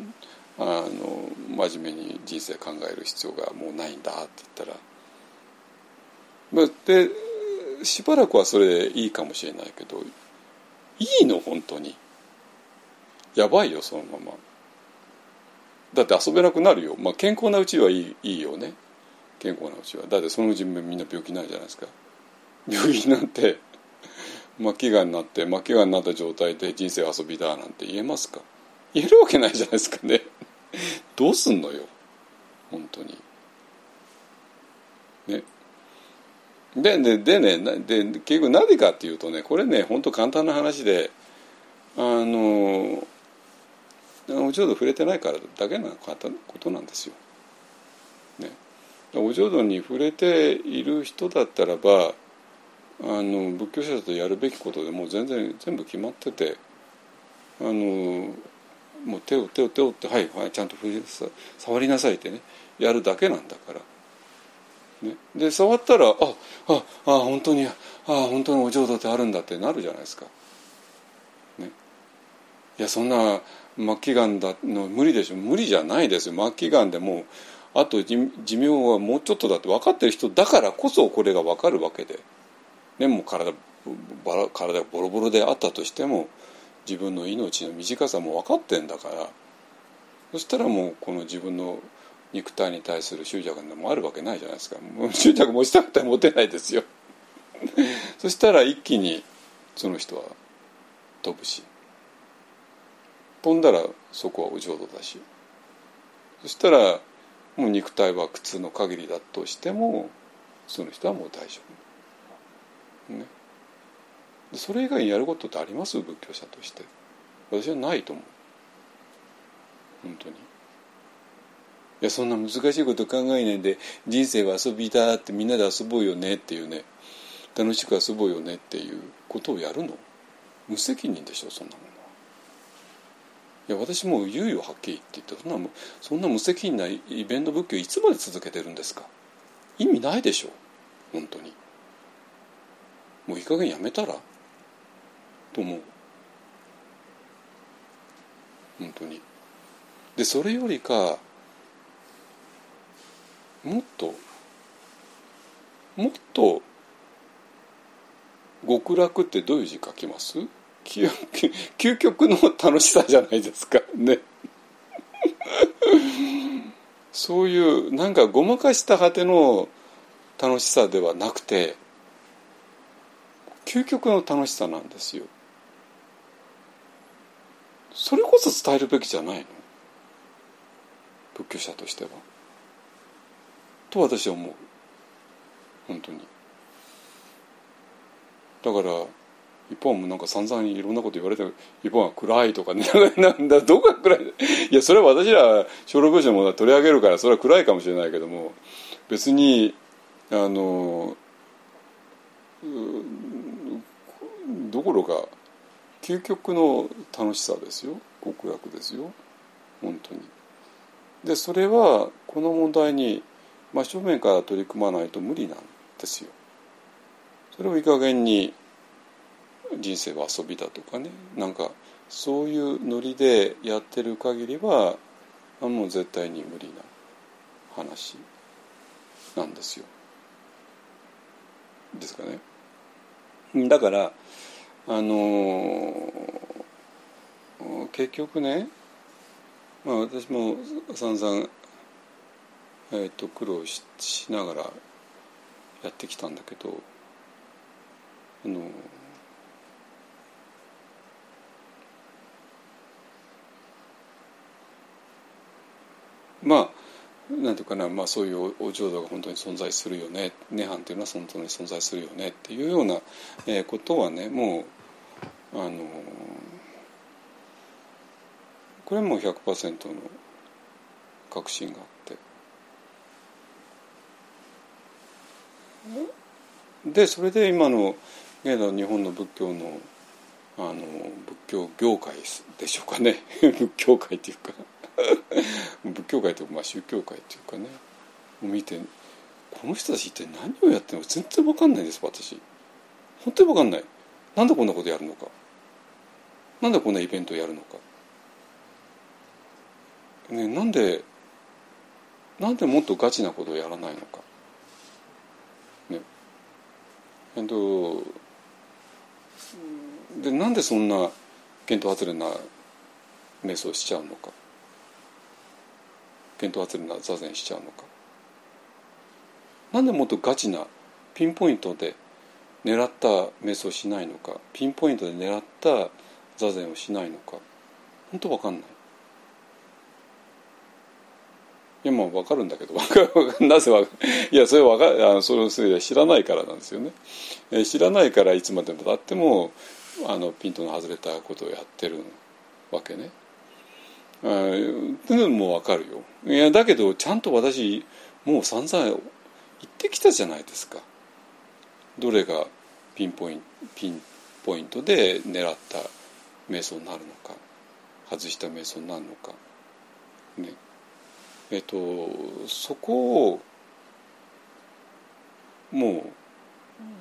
うあの真面目に人生考える必要がもうないんだって言ったら。でしばらくはそれでいいかもしれないけどいいの？本当に。やばいよそのまま。だって遊べなくなるよ、まあ、健康なうちはいいいいよね。健康なうちは。だってそのうちみんな病気になるじゃないですか。病気になって末期がんになって末期がんになった状態で人生遊びだなんて言えますか？言えるわけないじゃないですかね。どうすんのよ？本当に。ね。でででねで結局何かっていうとねこれね本当簡単な話であのお浄土触れてないからだけのことなんですよ。ね、お浄土に触れている人だったらばあの仏教者だとやるべきことでもう全然全部決まっててあのもう手を手を手をってはいはいちゃんと触りなさいってねやるだけなんだから。ね、で触ったらあああ本当にあ本当にお浄土ってあるんだってなるじゃないですか。ね、いやそんな末期がんだの無理でしょ。無理じゃないですよ。末期がんでもあと寿命はもうちょっとだって分かってる人だからこそこれが分かるわけで、ね、もう体体がボロボロであったとしても自分の命の短さも分かってんだからそしたらもうこの自分の肉体に対する執着でもあるわけないじゃないですかもう執着持ちたくて持てないですよ そしたら一気にその人は飛ぶし飛んだらそこはお浄土だしそしたらもう肉体は苦痛の限りだとしてもその人はもう大丈夫。ね。それ以外にやることってあります？仏教者として。私はないと思う。本当に。いやそんな難しいこと考えないで人生は遊びだってみんなで遊ぼうよねっていうね。楽しく遊ぼうよねっていうことをやるの？無責任でしょそんなものは。いや私も言うよはっきりって言ってそんなそんな無責任なイベント仏教いつまで続けてるんですか？意味ないでしょ本当に。もういい加減やめたらと思う。本当に。でそれよりかもっともっと極楽ってどういう字書きます？究極の楽しさじゃないですか。ね。そういうなんかごまかした果ての楽しさではなくて究極の楽しさなんですよ。それこそ伝えるべきじゃないの？教者としては。と私は思う。本当に。だから一方もなんか散々いろんなこと言われて一方は暗いとかね。なんだどこが暗い？いやそれは私ら小六病者のものは取り上げるからそれは暗いかもしれないけども別にあのどころか究極の楽しさですよ極楽ですよ本当に。でそれはこの問題に真正面から取り組まないと無理なんですよ。それをいい加減に人生は遊びだとかねなんかそういうノリでやってる限りはもう絶対に無理な話なんですよ。ですかね。だからあの結局ね、まあ、私も散々、えー、と苦労ししながらやってきたんだけどあのまあなんていうかな、まあ、そういうお浄土が本当に存在するよね涅槃っていうのは本当に存在するよねっていうような、ことはねもうあのこれはもう100%の確信があって。でそれで今の現在日本の仏教のあの仏教業界でしょうかね。仏教界っていうか。仏教界とか、まあ、宗教界っていうかね。見てこの人たち一体何をやってるのか。全然分かんないです私。本当に分かんない。なんでこんなことやるのか。なんでこんなイベントやるのか、ね、なんでなんでもっとガチなことをやらないのか。ね。えっとでなんでそんな見当外れな瞑想しちゃうのか。見当外れな座禅しちゃうのか。なんでもっとガチなピンポイントで狙った瞑想しないのか。ピンポイントで狙った座禅をしないのか。本当わかんない。いやまあ分かるんだけど。なぜわかいやそれはかあのそれそれ知らないからなんですよね、知らないからいつまでもたってもあのピントの外れたことをやってるわけね。っていうのも分かるよ。いやだけどちゃんと私もう散々言ってきたじゃないですか。どれがピンポインピンポイントで狙った瞑想になるのか外した瞑想になるのか。ね。えっとそこをも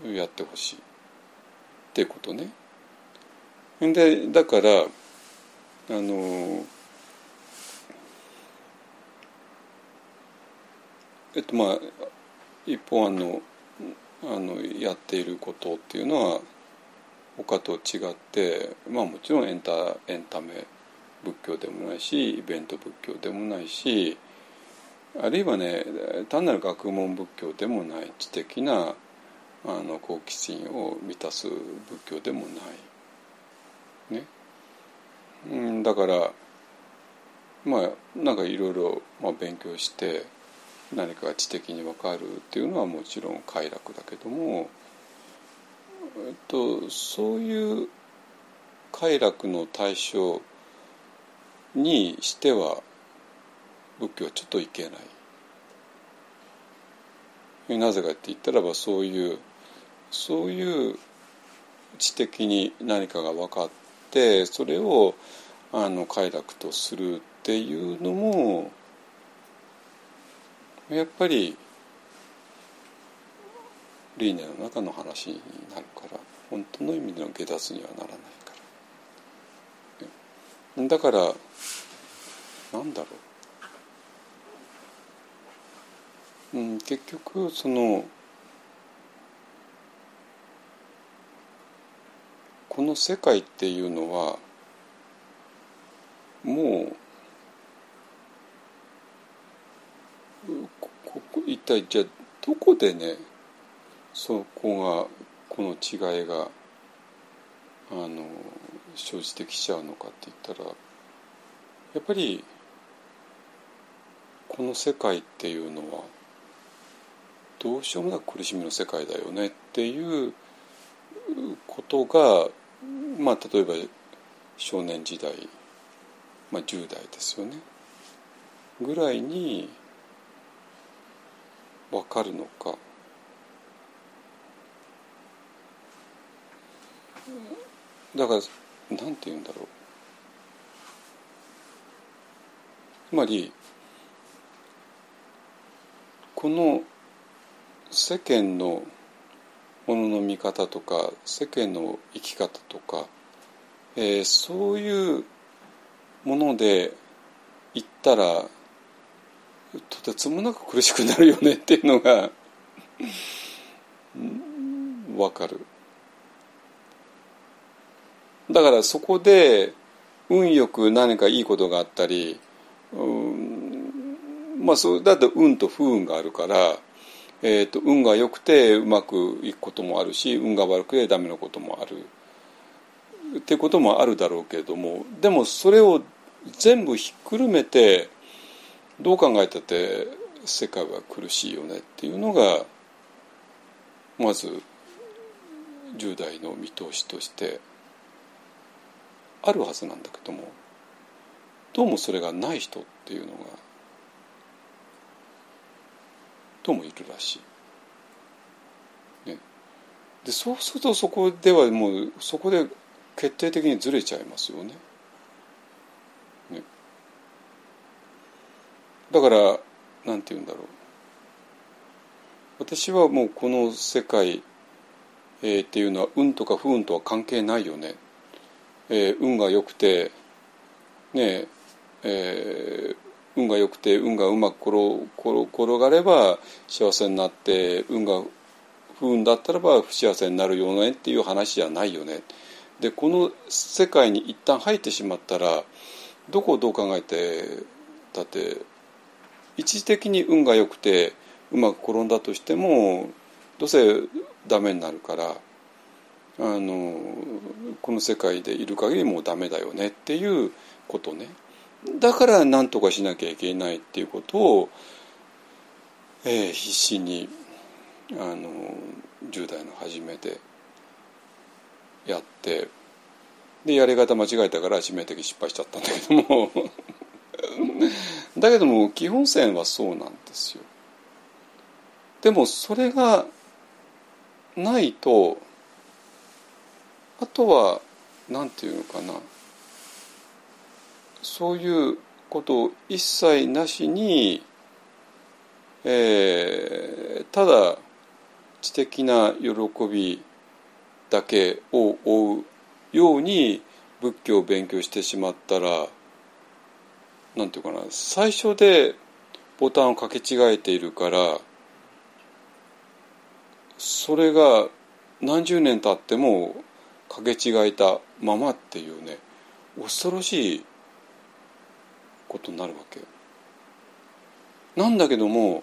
うやってほしい。ってことね。でだからあのえっとまあ一方あのあのやっていることっていうのは他と違ってまあもちろんエンタエンタメ仏教でもないしイベント仏教でもないしあるいはね単なる学問仏教でもない知的なあの好奇心を満たす仏教でもない。ね。うん、だからまあなんかいろいろ勉強して何かが知的に分かるっていうのはもちろん快楽だけども、えっと、そういう快楽の対象にしては仏教はちょっといけない。なぜかって言ったらばそういうそういう知的に何かが分かってそれをあの快楽とするっていうのもやっぱり輪廻の中の話になるから本当の意味での下脱にはならないから。だからなんだろう。うん、結局そのこの世界っていうのはもうここ一体じゃあどこでねそこがこの違いがあの生じてきちゃうのかって言ったらやっぱりこの世界っていうのはどうしようもなく苦しみの世界だよねっていうことがまあ例えば少年時代、まあ、10代ですよね。ぐらいに分かるのか？だからなんて言うんだろうつまりこの世間のものの見方とか世間の生き方とか、えー、そういうもので言ったらとてつもなく苦しくなるよねっていうのが分かる。だからそこで運よく何かいいことがあったり、うん、まあそうだって運と不運があるから、えーと、運が良くてうまくいくこともあるし運が悪くてダメなこともあるっていうこともあるだろうけれどもでもそれを全部ひっくるめてどう考えたって世界は苦しいよねっていうのがまず10代の見通しとしてあるはずなんだけどもどうもそれがない人っていうのがどうもいるらしい。ね、でそうするとそこではもうそこで決定的にずれちゃいますよね。ねだからなんて言うんだろう私はもうこの世界、えー、っていうのは運とか不運とは関係ないよねえー、運が良くてねえー、運が良くて運がうまく転転がれば幸せになって運が不運だったらば不幸せになるよねっていう話じゃないよね。でこの世界に一旦入ってしまったらどこをどう考えてだって一時的に運が良くてうまく転んだとしてもどうせダメになるからあのこの世界でいる限りもうダメだよねっていうことね。だから何とかしなきゃいけないっていうことを、えー、必死にあの10代の初めてやってでやり方間違えたから致命的失敗しちゃったんだけども。だけども基本線はそうなんですよ。でもそれがないとあとは何て言うのかなそういうことを一切なしに、えー、ただ知的な喜びだけを追うように仏教を勉強してしまったらなんていうかな最初でボタンを掛け違えているからそれが何十年経ってもかけ違えたままっていうね恐ろしいことになるわけ。なんだけども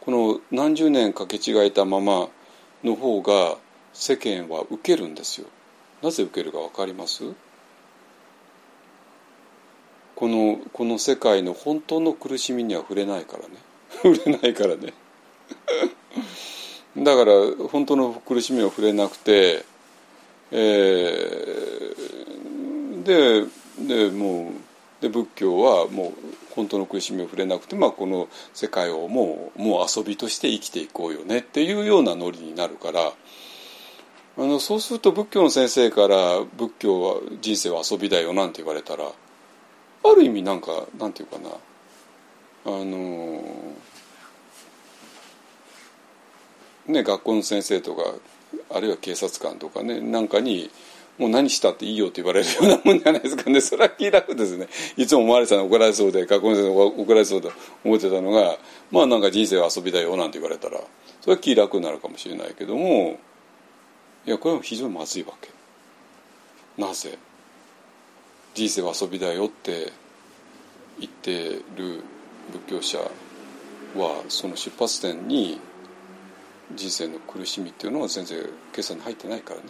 この何十年かけ違えたままの方が世間は受けるんですよ。なぜ受けるか分かります？このこの世界の本当の苦しみには触れないからね。触れないからね。だから本当の苦しみは触れなくてえー、ででもうで仏教はもう本当の苦しみを触れなくて、まあ、この世界をもうもう遊びとして生きていこうよね。っていうようなノリになるから。あのそうすると仏教の先生から仏教は人生は遊びだよなんて言われたらある意味なんかなんていうかな。あのね学校の先生とかあるいは警察官とかねなんかにもう何したっていいよって言われるようなもんじゃないですか。ねそれは気楽ですね。いつも思われてたの怒られそうで学校の先生が怒られそうと思ってたのがまあなんか人生は遊びだよなんて言われたらそれは気楽になるかもしれないけどもいやこれは非常にまずいわけ。なぜ？人生は遊びだよって言ってる仏教者はその出発点に人生の苦しみっていうのは全然計算に入ってないからね。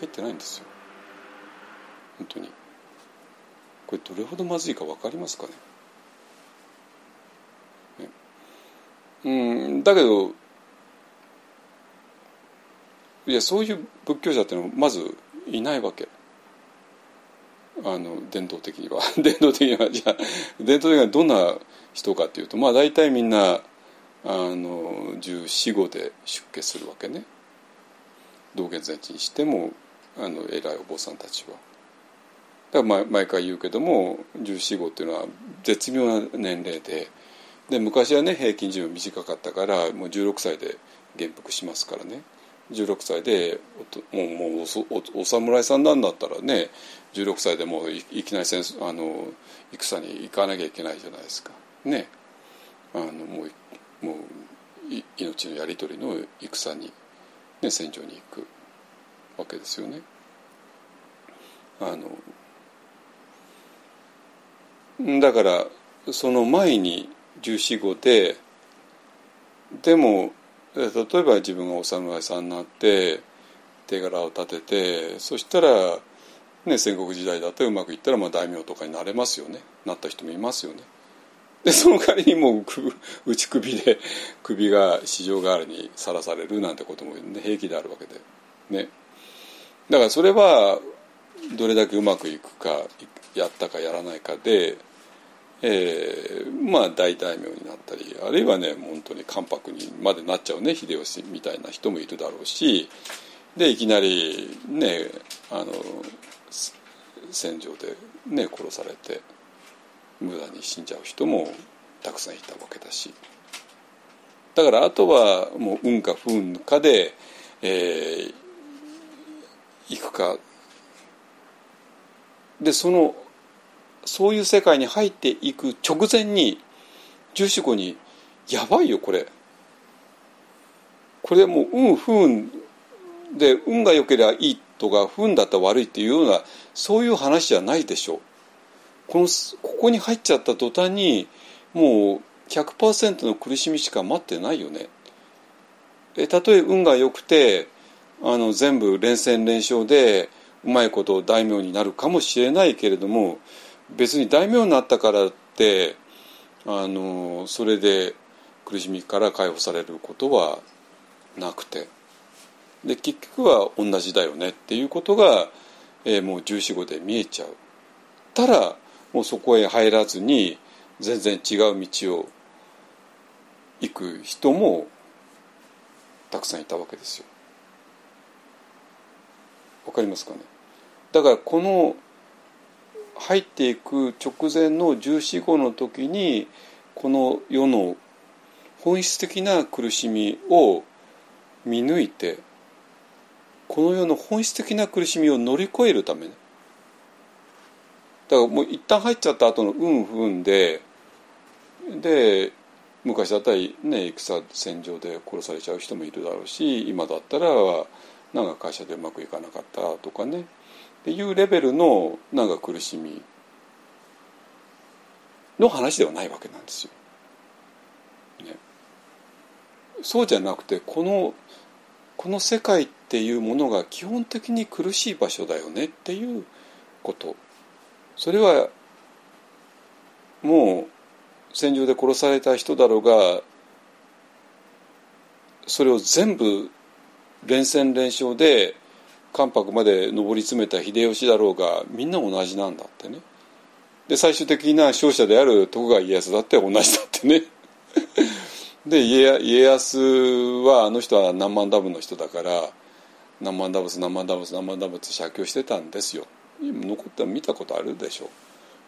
入ってないんですよ。本当に。これどれほどまずいか分かりますかね。ね。うんだけどいやそういう仏教者っていうのはまずいないわけ。あの伝統的には。伝統的にはじゃあ伝統的にはどんな人かっていうとまあ大体みんなあの十四五で出家するわけね。道元禅師にしてもあの偉いお坊さんたちは。だから毎回言うけども十四五っていうのは絶妙な年齢で。で昔はね平均寿命短かったからもう16歳で元服しますからね。16歳でもうもうおお侍さんなんだったらね16歳でもういきなり戦あの戦に行かなきゃいけないじゃないですかねあのもうもう命のやり取りの戦に、ね、戦場に行くわけですよね。あのだからその前に十四五ででも例えば自分がお侍さんになって手柄を立ててそしたら、ね、戦国時代だとうまくいったらまあ大名とかになれますよね。なった人もいますよね。でその代わりにもう 内首で首が市場代わりにさらされるなんてことも、ね、平気であるわけで。ね。だからそれはどれだけうまくいくかやったかやらないかでえー、まあ大大名になったりあるいはね本当に関白にまでなっちゃうね秀吉みたいな人もいるだろうしでいきなりねあの戦場でね殺されて無駄に死んじゃう人もたくさんいたわけだし。だからあとはもう運か不運かで、えー、行くか。でそのそういう世界に入っていく直前に十四五に「やばいよこれ」これもう運不運で運が良ければいいとか不運だったら悪いっていうようなそういう話じゃないでしょう。このここに入っちゃった途端にもう100%の苦しみしか待ってないよね。えたとえ運が良くてあの全部連戦連勝でうまいこと大名になるかもしれないけれども別に大名になったからってあのそれで苦しみから解放されることはなくて。で結局は同じだよねっていうことが、えー、もう十四五で見えちゃう。たらもうそこへ入らずに全然違う道を行く人もたくさんいたわけですよ。わかりますかね？だからこの入っていく直前の十四五の時にこの世の本質的な苦しみを見抜いてこの世の本質的な苦しみを乗り越えるためだからもう一旦入っちゃった後の運不運でで昔だったらね戦戦場で殺されちゃう人もいるだろうし今だったらなんか会社でうまくいかなかったとかね。っていうレベルのなんか苦しみの話ではないわけなんですよ。ね、そうじゃなくてこのこの世界っていうものが基本的に苦しい場所だよねっていうことそれはもう戦場で殺された人だろうがそれを全部連戦連勝で関白まで上り詰めた秀吉だろうがみんな同じなんだってね。で最終的な勝者である徳川家康だって同じだってね。で家康はあの人は何万ダブの人だから何万ダブス何万ダブス何万ダブス借金してたんですよ。残って見たことあるでしょ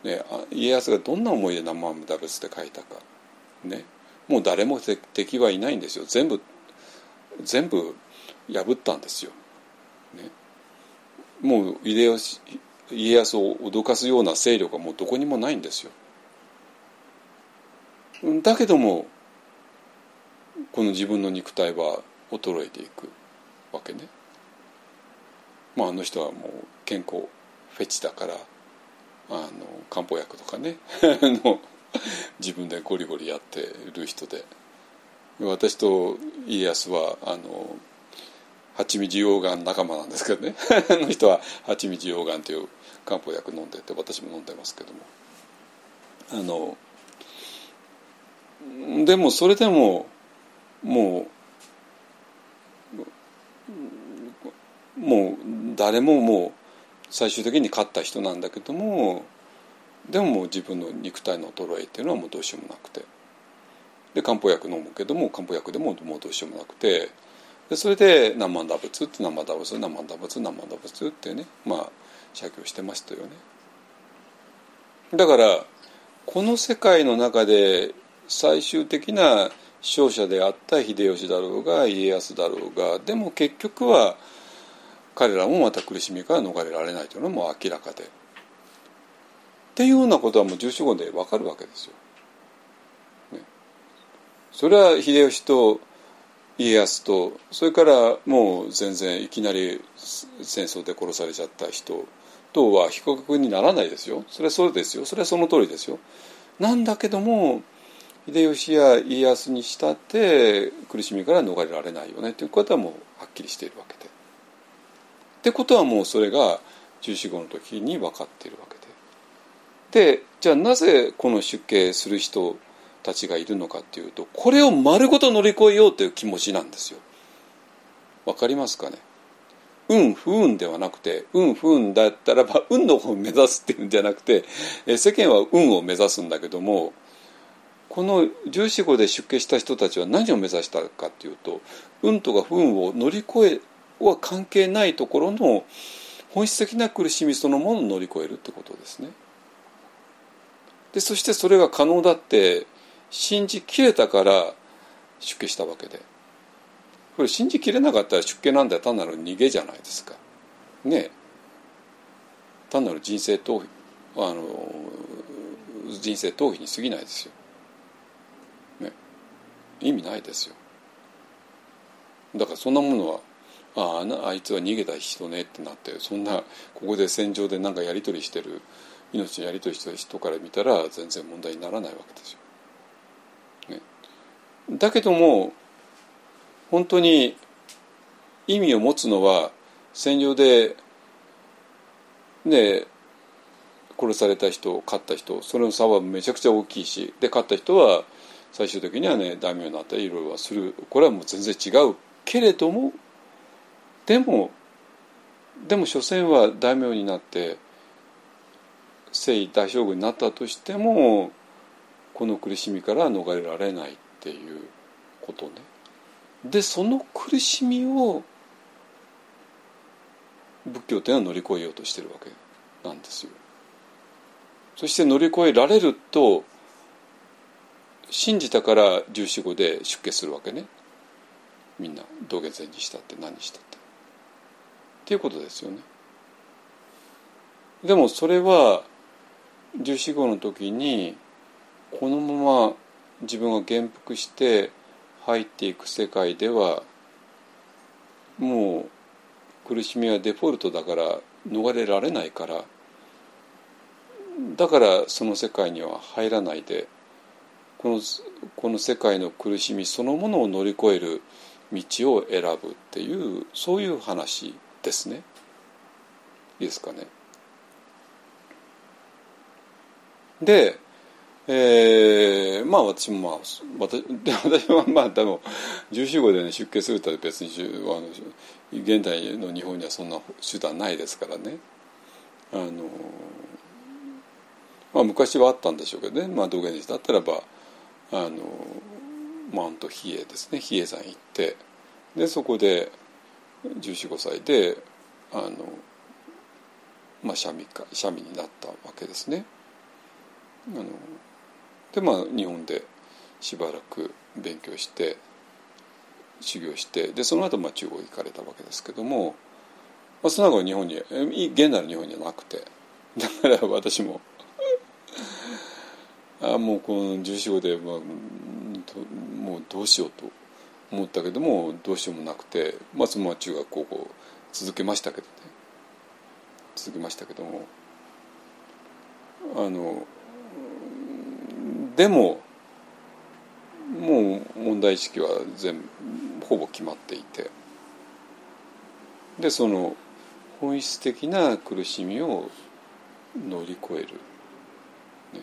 う、ね、家康がどんな思いで何万ダブスって書いたか。ね。もう誰も敵はいないんですよ。全部全部破ったんですよ、もう秀吉家康を脅かすような勢力はもうどこにもないんですよ。だけどもこの自分の肉体は衰えていくわけね。まああの人はもう健康フェチだからあの漢方薬とかね の自分でゴリゴリやってる人で私と家康はあの蜂蜜溶岩仲間なんですけどね。あの人は蜂蜜溶岩という漢方薬飲んでて私も飲んでますけども。あのでもそれでももうもう誰ももう最終的に勝った人なんだけどもでももう自分の肉体の衰えっていうのはもうどうしようもなくて。で漢方薬飲むけども漢方薬でももうどうしようもなくて。でそれで何万打仏って何万打仏何万打仏何万打仏ってねまあ写経してましたよね。だからこの世界の中で最終的な勝者であった秀吉だろうが家康だろうがでも結局は彼らもまた苦しみから逃れられないというのも明らかで。っていうようなことはもう十四五でわかるわけですよ。ね、それは秀吉と家康とそれからもう全然いきなり戦争で殺されちゃった人とは比較にならないですよそれはそうですよそれはその通りですよ。なんだけども秀吉や家康にしたって苦しみから逃れられないよねということはもうはっきりしているわけで。ってことはもうそれが十四五の時に分かっているわけで。でじゃあなぜこの出家する人たちがいるのかっていうとこれを丸ごと乗り越えようという気持ちなんですよ。わかりますかね？運不運ではなくて運不運だったらば運の方を目指すっていうんじゃなくて世間は運を目指すんだけどもこの十四五で出家した人たちは何を目指したかっていうと運とか不運を乗り越えは関係ないところの本質的な苦しみそのものを乗り越えるってことですね。でそしてそれが可能だって信じきれたから出家したわけで。これ信じきれなかったら出家なんだよ単なる逃げじゃないですか。ね単なる人生逃避あの人生逃避に過ぎないですよ、ね、意味ないですよ。だからそんなものはあああいつは逃げた人ねってなってそんなここで戦場で何かやり取りしてる命のやり取りしてる人から見たら全然問題にならないわけですよ。だけども本当に意味を持つのは戦場でね殺された人勝った人それの差はめちゃくちゃ大きいしで勝った人は最終的にはね大名になったりいろいろはする。これはもう全然違うけれどもでもでも所詮は大名になって征夷大将軍になったとしてもこの苦しみから逃れられない。っていうことね。でその苦しみを仏教というのは乗り越えようとしてるわけなんですよ。そして乗り越えられると信じたから十四五で出家するわけねみんな道元禅にしたって何したって。っていうことですよね。でもそれは十四五の時にこのまま自分が元服して入っていく世界ではもう苦しみはデフォルトだから逃れられないからだからその世界には入らないでこのこの世界の苦しみそのものを乗り越える道を選ぶっていうそういう話ですね。いいですかね。で、えー、まあ私もまあ私 私はまあでも十四五でね出家すると別にあの現代の日本にはそんな手段ないですからね。あの、まあ、昔はあったんでしょうけどね、まあ、道元寺だったらばあのマウント比叡ですね。比叡山行って。でそこで十四五歳であの、まあ、三味か三味になったわけですね。あのでまあ日本でしばらく勉強して修行してでその後まあ中国行かれたわけですけども、まあ、その後日本に現代の日本にはなくて だから私も あもうこの十四五で、まあ、もうどうしようと思ったけどもどうしようもなくて、まあ、そのまま中学高校続けましたけどね。続けましたけどもあのでももう問題意識は全ほぼ決まっていて。でその本質的な苦しみを乗り越える、ね、っ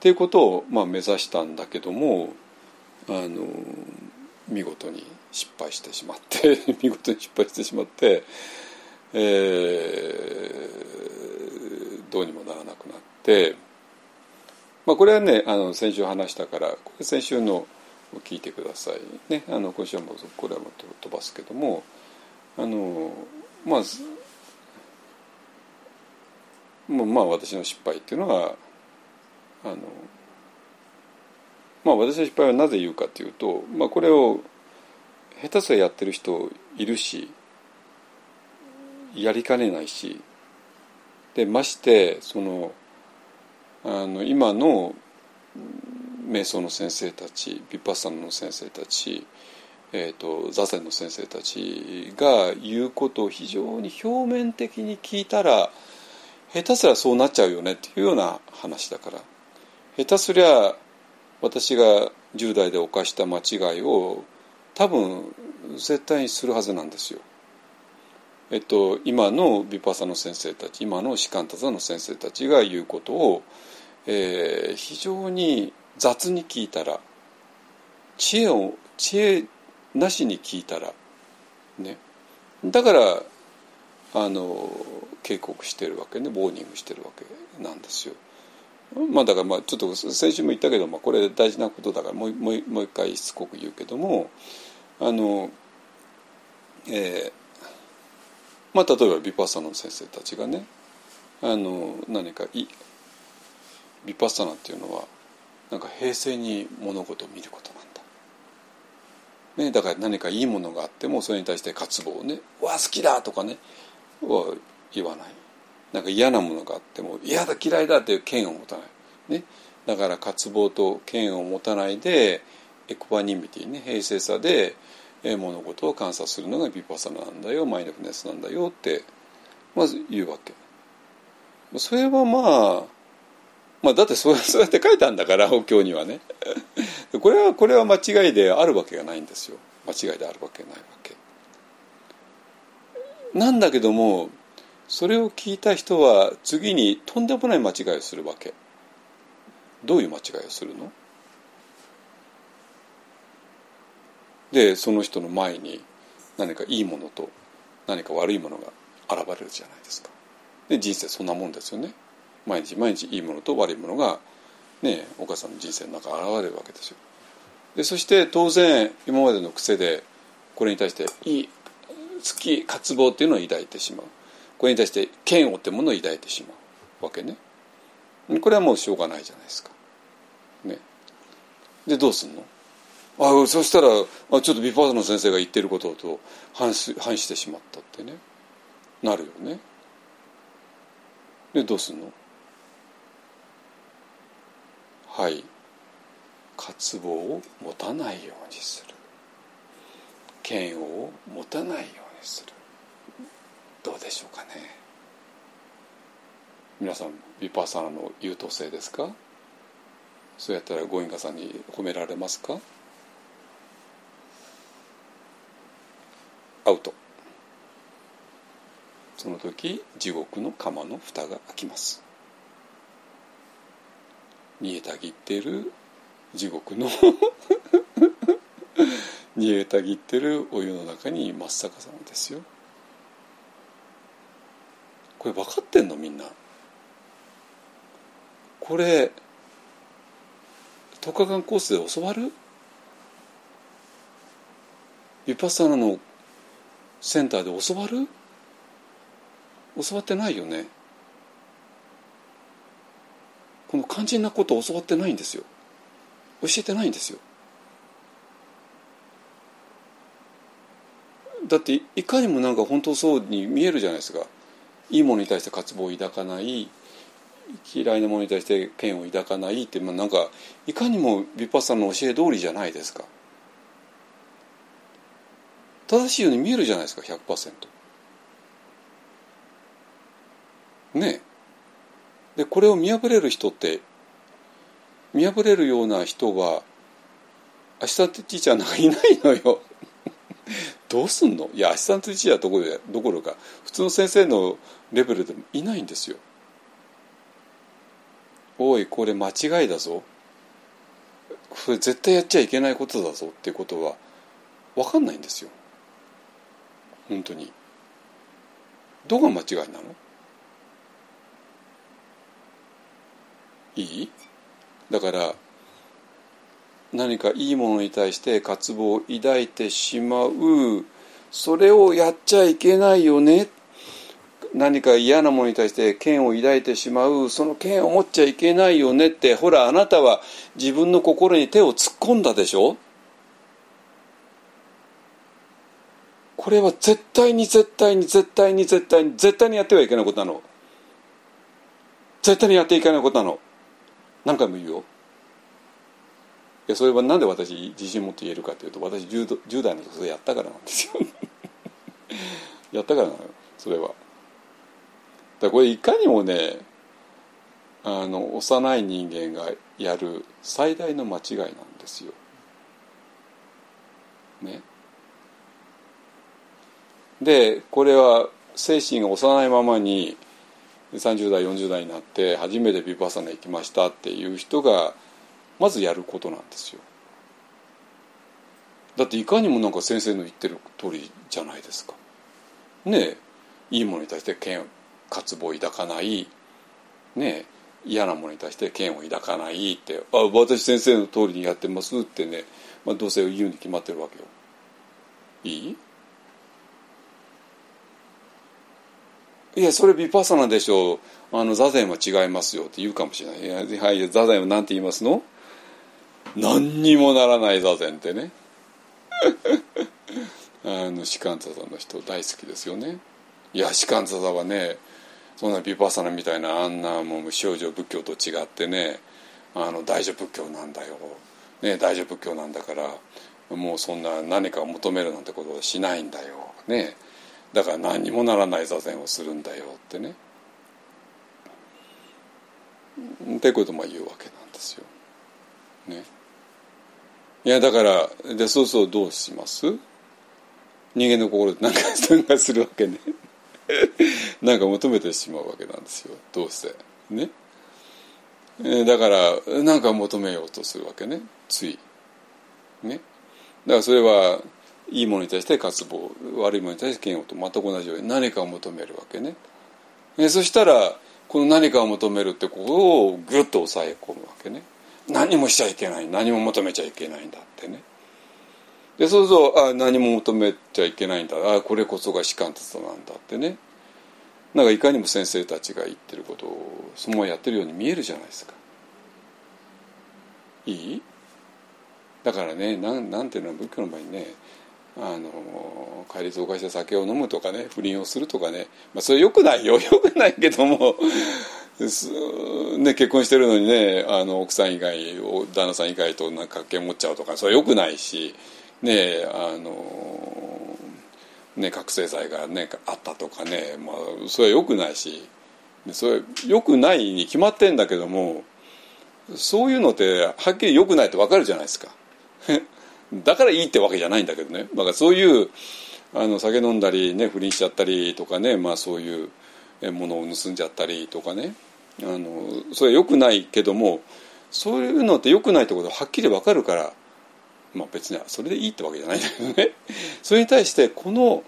ていうことをまあ目指したんだけどもあの見事に失敗してしまって 見事に失敗してしまって、えー、どうにもならなくなって、まあ、これはねあの先週話したからこれ先週の聞いてください。ねあの今週はもうこれはもう飛ばすけどもあのまあまあ私の失敗っていうのはあのまあ私の失敗はなぜ言うかというと、まあ、これを下手すらやってる人いるしやりかねないしでましてそのあの今の瞑想の先生たちビパッサナの先生たち、えーと、座禅の先生たちが言うことを非常に表面的に聞いたら下手すらそうなっちゃうよねっていうような話だから下手すりゃ私が10代で犯した間違いを多分絶対にするはずなんですよ。えっと、今のビパサの先生たち今のシカンタザの先生たちが言うことを、えー、非常に雑に聞いたら知恵を知恵なしに聞いたらねだからあの警告してるわけねボーニングしてるわけなんですよ。まあだからまあちょっと先週も言ったけど、まあ、これ大事なことだからもうもうもう一回しつこく言うけどもあの、えーまあ、例えばビパッサナの先生たちがねあの何かいビパッサナっていうのはなんか平静に物事を見ることなんだ、ね、だから何かいいものがあってもそれに対して渇望をね「わ好きだ!」とかねは言わないなんか嫌なものがあっても嫌だ嫌いだっていう剣を持たない、ね、だから渇望と剣を持たないでエクパニミティね平静さで物事を観察するのがビパサナなんだよマインドフネスなんだよってまず言うわけ。それはまあまあだってそうそうやって書いたんだからお経にはね。これはこれは間違いであるわけがないんですよ。間違いであるわけないわけ。なんだけどもそれを聞いた人は次にとんでもない間違いをするわけ。どういう間違いをするの？でその人の前に何かいいものと何か悪いものが現れるじゃないですか。で人生そんなもんですよね。毎日毎日いいものと悪いものがねお母さんの人生の中現れるわけですよ。でそして当然今までの癖でこれに対していい好き渇望っていうのを抱いてしまう。これに対して嫌悪ってものを抱いてしまうわけね。これはもうしょうがないじゃないですか。ね。でどうすんの？あそしたらあちょっとビパートの先生が言ってることと反反してしまったってね。なるよね。でどうすんの？はい。渇望を持たないようにする。嫌悪を持たないようにする。どうでしょうかね。皆さんビパーサナの優等生ですか？そうやったらゴインガさんに褒められますか？アウト。その時地獄の釜の蓋が開きます。煮えたぎってる地獄の 煮えたぎってるお湯の中に真っ逆さまですよ。これ分かってんのみんな。これ10日間コースで教わる？ヴィパッサナのセンターで教わる？教わってないよね。この肝心なことを教わってないんですよ。教えてないんですよ。だっていかにもなんか本当そうに見えるじゃないですか。いいものに対して渇望を抱かない。嫌いなものに対してペンを抱かないって、まあ、なんかいかにもヴィパッサの教え通りじゃないですか。正しいように見えるじゃないですか100%ねでこれを見破れる人って見破れるような人はアシスタントティーチャーなんかいないのよ。どうすんの？いやアシスタントティーチャーどころどころか普通の先生のレベルでもいないんですよ。おいこれ間違いだぞ。これ絶対やっちゃいけないことだぞっていうことは分かんないんですよ。本当に。どこが間違いなの？いい？だから何かいいものに対して渇望を抱いてしまう。それをやっちゃいけないよね。何か嫌なものに対して剣を抱いてしまう。その剣を持っちゃいけないよねって。ほらあなたは自分の心に手を突っ込んだでしょ？これは絶対に絶対に絶対に絶対に絶対にやってはいけないことなの。絶対にやっていけないことなの。何回も言うよ。いやそれはなんで私自信持って言えるかというと私 10, 10代の時それやったからなんですよ。やったからなのよそれは。だこれいかにもねあの幼い人間がやる最大の間違いなんですよ。ね。でこれは精神が幼いままに30代40代になって初めてビパサナ行きましたっていう人がまずやることなんですよ。だっていかにもなんか先生の言ってる通りじゃないですか。ねえいいものに対して嫌渇望を抱かないねえ嫌なものに対して嫌悪を抱かないって「あ私先生の通りにやってます」ってね、まあ、どうせ言うに決まってるわけよ。いい？いやそれビパサナでしょう。あの座禅は違いますよって言うかもしれない。いやはい座禅は何て言いますの？何にもならない座禅ってね。あのシカンツァさんの人大好きですよね。いやシカンツァさんはねそんなビパサナみたいなあんなもう無症状仏教と違ってねあの大乗仏教なんだよ、ね、大乗仏教なんだからもうそんな何かを求めるなんてことはしないんだよ、ね、だから何にもならない座禅をするんだよってね。ってことも言うわけなんですよ。ね。いやだからでそうそうどうします？人間の心で何か何かするわけね。なんか求めてしまうわけなんですよ。どうせ。ね。だから何か求めようとするわけね。つい。ね。だからそれはいいものに対して渇望悪いものに対して嫌悪と全く同じように何かを求めるわけね。そしたらこの何かを求めるってここをぐっと抑え込むわけね。何もしちゃいけない何も求めちゃいけないんだってね。でそうするとあ何も求めちゃいけないんだ。あこれこそが士官哲なんだってね。なんかいかにも先生たちが言ってることをそのままやってるように見えるじゃないですか。いい？だからねなんなんていうのは仏教の場合にねあの戒律を犯して酒を飲むとかね不倫をするとかね、まあ、それよくないよ。よくないけどもね、結婚してるのにねあの奥さん以外旦那さん以外となんか関係持っちゃうとかそれはよくないしねあのね覚醒剤がねあったとかね、まあ、それはよくないしそれよくないに決まってんだけどもそういうのってはっきりよくないってわかるじゃないですか。だからいいってわけじゃないんだけどね。だからそういうあの酒飲んだり、ね、不倫しちゃったりとかね、まあ、そういうものを盗んじゃったりとかね。あのそれはよくないけどもそういうのってよくないってことははっきりわかるからまあ別にそれでいいってわけじゃないんだけどね。それに対してこの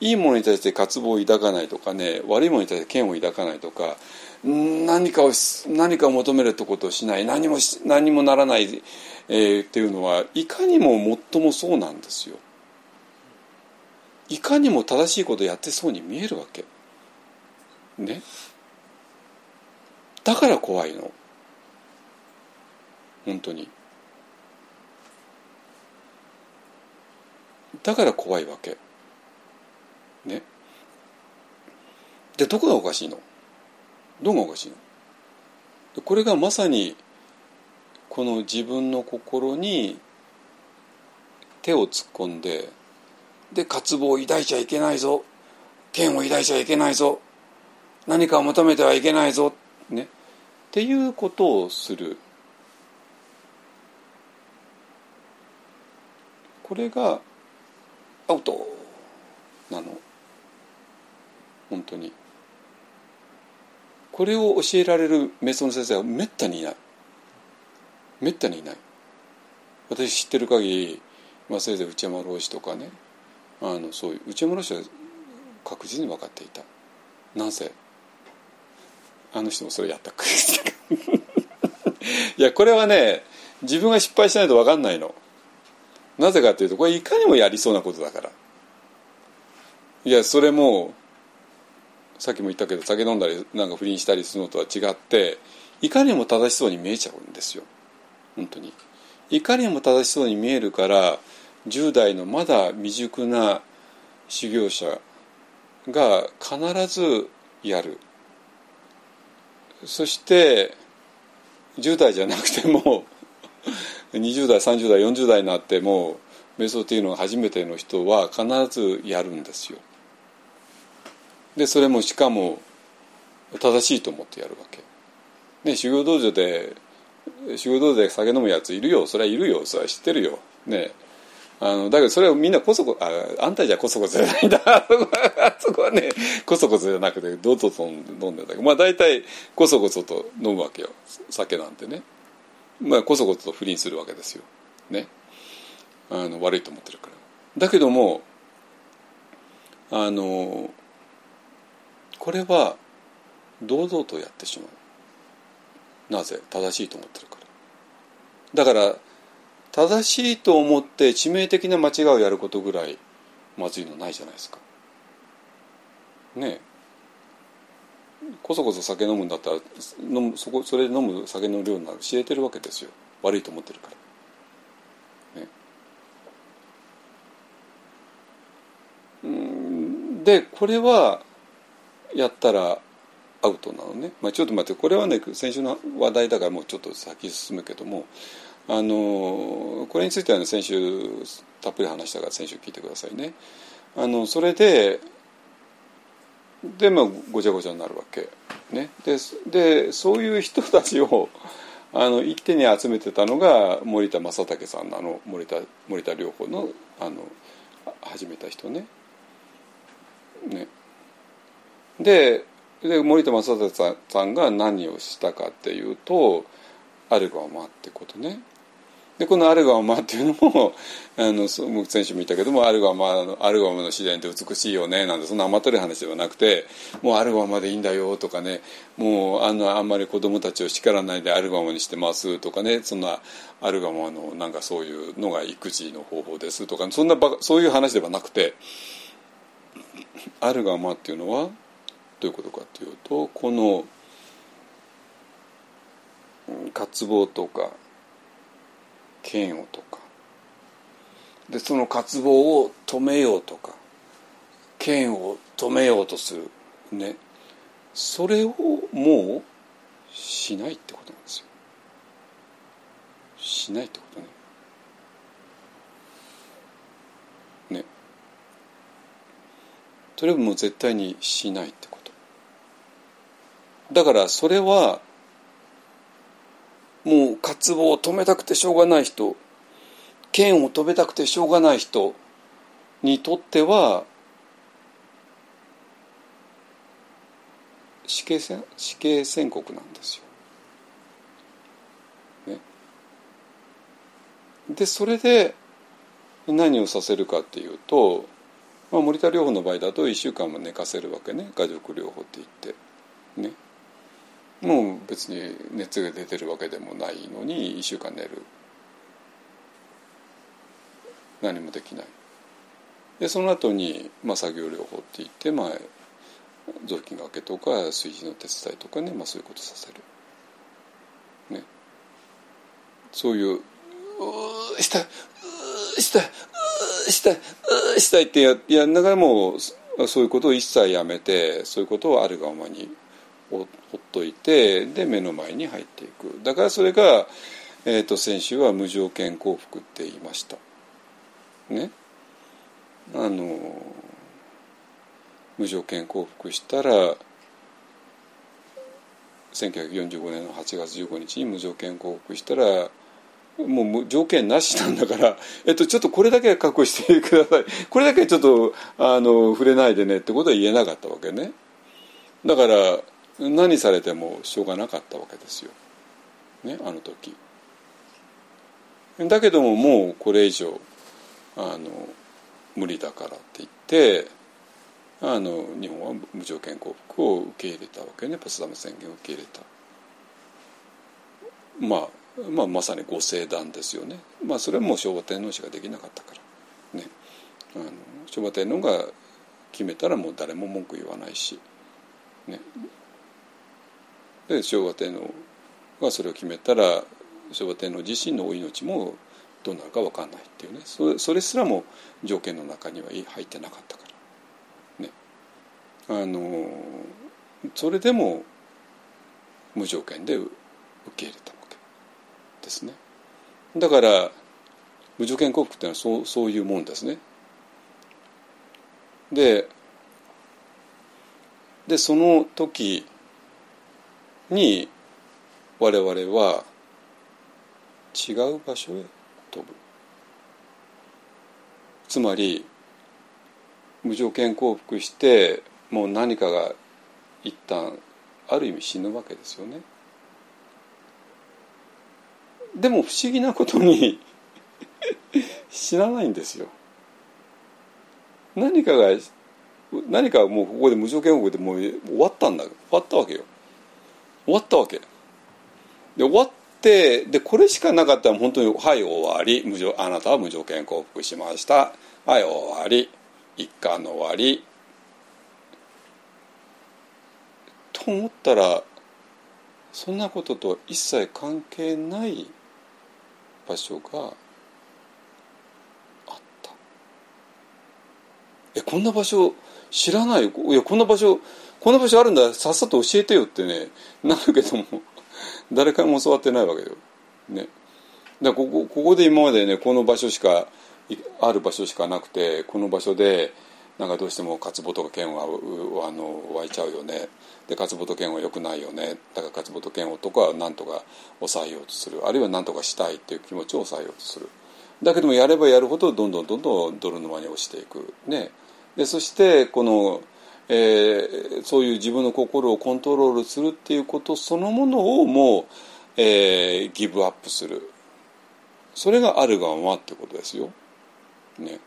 いいものに対して渇望を抱かないとかね悪いものに対して嫌悪を抱かないとか何かを何かを求めるってことをしない何も何もならない、えー、っていうのはいかにも最もそうなんですよ。いかにも正しいことやってそうに見えるわけ。ね。だから怖いの。本当に。だから怖いわけ。ね。でどこがおかしいの？どこがおかしいの？これがまさにこの自分の心に手を突っ込んでで渇望を抱いちゃいけないぞ剣を抱いちゃいけないぞ何かを求めてはいけないぞ、ね、っていうことをする。これがアウト。なの。本当に。これを教えられる瞑想の先生はめったにいない。めったにいない。私知ってる限り、まあ、せいぜい内山老師とかねあのそういう内山老師は確実に分かっていた。なぜ？あの人もそれやったか いやこれはね自分が失敗しないと分かんないの。なぜかというとこれいかにもやりそうなことだから。いやそれもさっきも言ったけど酒飲んだりなんか不倫したりするのとは違っていかにも正しそうに見えちゃうんですよ。本当に。いかにも正しそうに見えるから10代のまだ未熟な修行者が必ずやる。そして10代じゃなくても20代30代40代になっても瞑想っていうのが初めての人は必ずやるんですよ。でそれもしかも正しいと思ってやるわけ、ね、修行道場で修行道場で酒飲むやついるよ。それはいるよ。それは知ってるよ。ねあのだけどそれをみんなこそこああんたじゃこそこそじゃないんだ。あ そこはねこそこそじゃなくてどうぞ飲んでんだけど。まあ大体こそこそと飲むわけよ。酒なんてね。まあこそこそと不倫するわけですよ。ね。あの悪いと思ってるから。だけどもあのこれは堂々とやってしまう。なぜ正しいと思ってるか。らだから正しいと思って致命的な間違いをやることぐらいまずいのないじゃないですか。ねえ。こそこそ酒飲むんだったら飲むそこそれで飲む酒の量なら知れてるわけですよ。悪いと思ってるから。ね。うんでこれはやったらアウトなのね、まあ、ちょっと待ってこれはね先週の話題だからもうちょっと先進むけどもあのこれについては、ね、先週たっぷり話したから先週聞いてくださいね。あのそれででまあごちゃごちゃになるわけ。ね、ででそういう人たちを あの一手に集めてたのが森田正武さんのあの森田森田療法のあの始めた人ね。ねでで森田正武さんが何をしたかっていうとあるがままってことね。でこのアルガマっていうのも あの先週も言ったけどもアルガマのアルガマの自然って美しいよねなんてそんな甘ったる話ではなくてもうアルガマでいいんだよとかねもうあのあんまり子供たちを叱らないでアルガマにしてますとかねそんなアルガマのなんかそういうのが育児の方法ですとかそんなそういう話ではなくてアルガマっていうのはどういうことかっていうとこの渇望とか嫌悪とかでその渇望を止めようとか嫌悪を止めようとするねそれをもうしないってことなんですよ。しないってことね。ね。それをもう絶対にしないってこと。だからそれはもう渇望を止めたくてしょうがない人剣を止めたくてしょうがない人にとっては死刑死刑宣告なんですよ。ね、でそれで何をさせるかっていうと、まあ、森田療法の場合だと1週間も寝かせるわけね画力療法って言って。もう別に熱が出てるわけでもないのに1週間寝る。何もできない。でその後にまあ作業療法って言ってまあ雑巾がけとか炊事の手伝いとかね、まあ、そういうことさせる。ね。そういう「うーしたいうしたいうしたいうしたい」ってややながらもそういうことを一切やめてそういうことをあるがままにほっといてで目の前に入っていく。だからそれが、えーと、先週は無条件降伏って言いました。ね。あの無条件降伏したら1945年の8月15日に無条件降伏したらもう条件なしなんだから、えっと、ちょっとこれだけは確保してください。これだけはちょっとあの触れないでねってことは言えなかったわけね。だから何されてもしょうがなかったわけですよ、ね、あの時。だけどももうこれ以上あの無理だからって言ってあの日本は無条件降伏を受け入れたわけね。ポツダム宣言を受け入れた、まあ、まあまさにご聖断ですよね。まあそれはもう昭和天皇しかできなかったから。ね。あの昭和天皇が決めたらもう誰も文句言わないし。ね。で昭和天皇がそれを決めたら昭和天皇自身のお命もどうなるか分かんないっていうね。それそれすらも条件の中には入ってなかったから。ね。あのそれでも無条件で受け入れたわけ。ですね。だから無条件降伏っていうのはそうそういうもんですね。ででその時に我々は違う場所へ飛ぶ。つまり無条件降伏してもう何かが一旦ある意味死ぬわけですよね。でも不思議なことに 死なないんですよ。何かが何かもうここで無条件降伏でもう終わったんだ終わったわけよ。終わったわけ。で終わってでこれしかなかったら本当に「はい終わり。無条あなたは無条件降伏しました。はい終わり。一巻の終わり」と思ったらそんなこととは一切関係ない場所があった。えこんな場所知らない？いやこんな場所こんな場所あるんださっさと教えてよってねなるけども誰からも教わってないわけよ。ね、だここここで今までねこの場所しかある場所しかなくてこの場所でなんかどうしても勝とか剣はあの湧いちゃうよね。で勝と剣は良くないよね。だから勝と剣男は何とか抑えようとする。あるいは何とかしたいっていう気持ちを抑えようとする。だけどもやればやるほどどんどんどんどん泥沼に落ちていく。ね。でそしてこのえー、そういう自分の心をコントロールするっていうことそのものをもう、えー、ギブアップする。それがあるがままってことですよ。ね、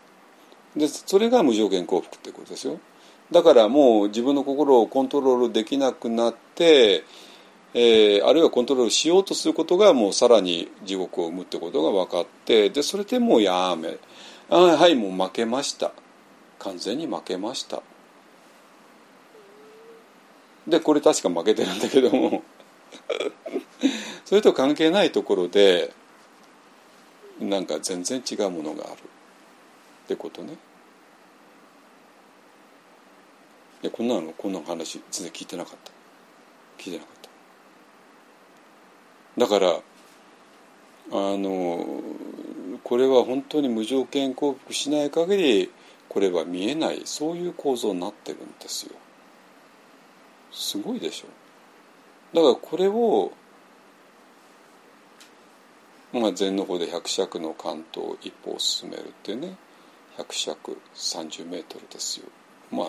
でそれが無条件降伏ってことですよ。だからもう自分の心をコントロールできなくなって、えー、あるいはコントロールしようとすることがもうさらに地獄を生むってことが分かってでそれでもうやめ。あはいもう負けました。完全に負けました。でこれ確か負けてるんだけどもそれと関係ないところでなんか全然違うものがあるってことね。いやこんなのこんな話全然聞いてなかった聞いてなかっただからあのこれは本当に無条件降伏しない限りこれは見えないそういう構造になってるんですよ。すごいでしょ。だからこれを、まあ、禅の方で百尺の関東一歩を進めるっていうね百尺30メートルですよ。まあ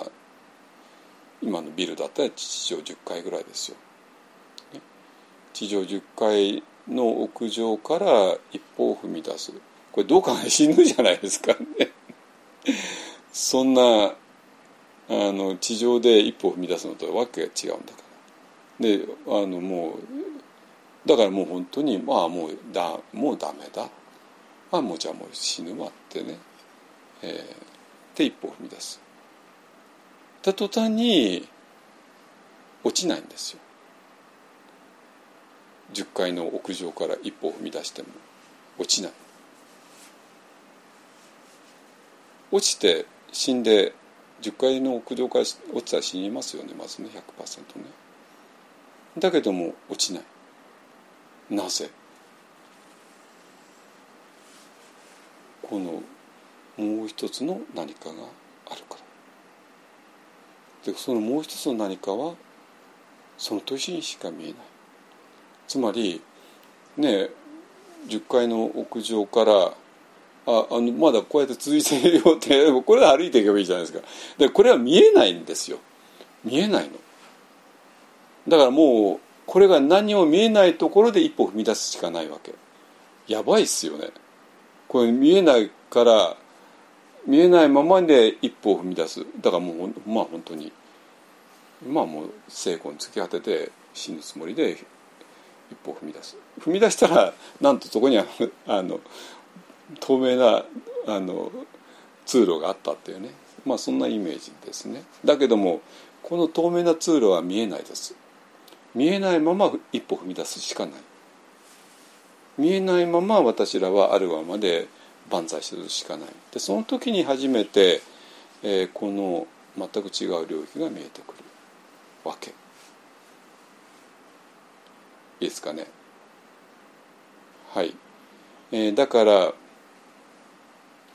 今のビルだったら地上10階ぐらいですよ、ね、地上10階の屋上から一歩を踏み出す。これどう考え死ぬじゃないですかね。そんなあの地上で一歩踏み出すのとはわけが違うんだから。であのもうだからもう本当にまあもうだもうダメだ。あもうじゃあもう死ぬわってね、えー、で一歩踏み出す。た途端に落ちないんですよ。10階の屋上から一歩踏み出しても落ちない。落ちて死んで10階の屋上から落ちたら死にますよねまずね100%ね。だけども落ちない。なぜ？このもう一つの何かがあるから。でそのもう一つの何かはその年にしか見えない。つまりね10階の屋上からああのまだこうやって続いてるよって これは歩いていけばいいじゃないですか。でこれは見えないんですよ。見えないの。だからもうこれが何も見えないところで一歩踏み出すしかないわけ。やばいっすよね。これ見えないから見えないままで一歩を踏み出す。だからもうまあ本当に。まあもう成功に突き果てて死ぬつもりで一歩踏み出す。踏み出したらなんとそこには あの透明なあの通路があったっていうね。まあそんなイメージですね。だけどもこの透明な通路は見えないです。見えないまま一歩踏み出すしかない。見えないまま私らはあるがまで万歳するしかない。でその時に初めて、えー、この全く違う領域が見えてくる。わけ。いいですかね。はい、えー、だから、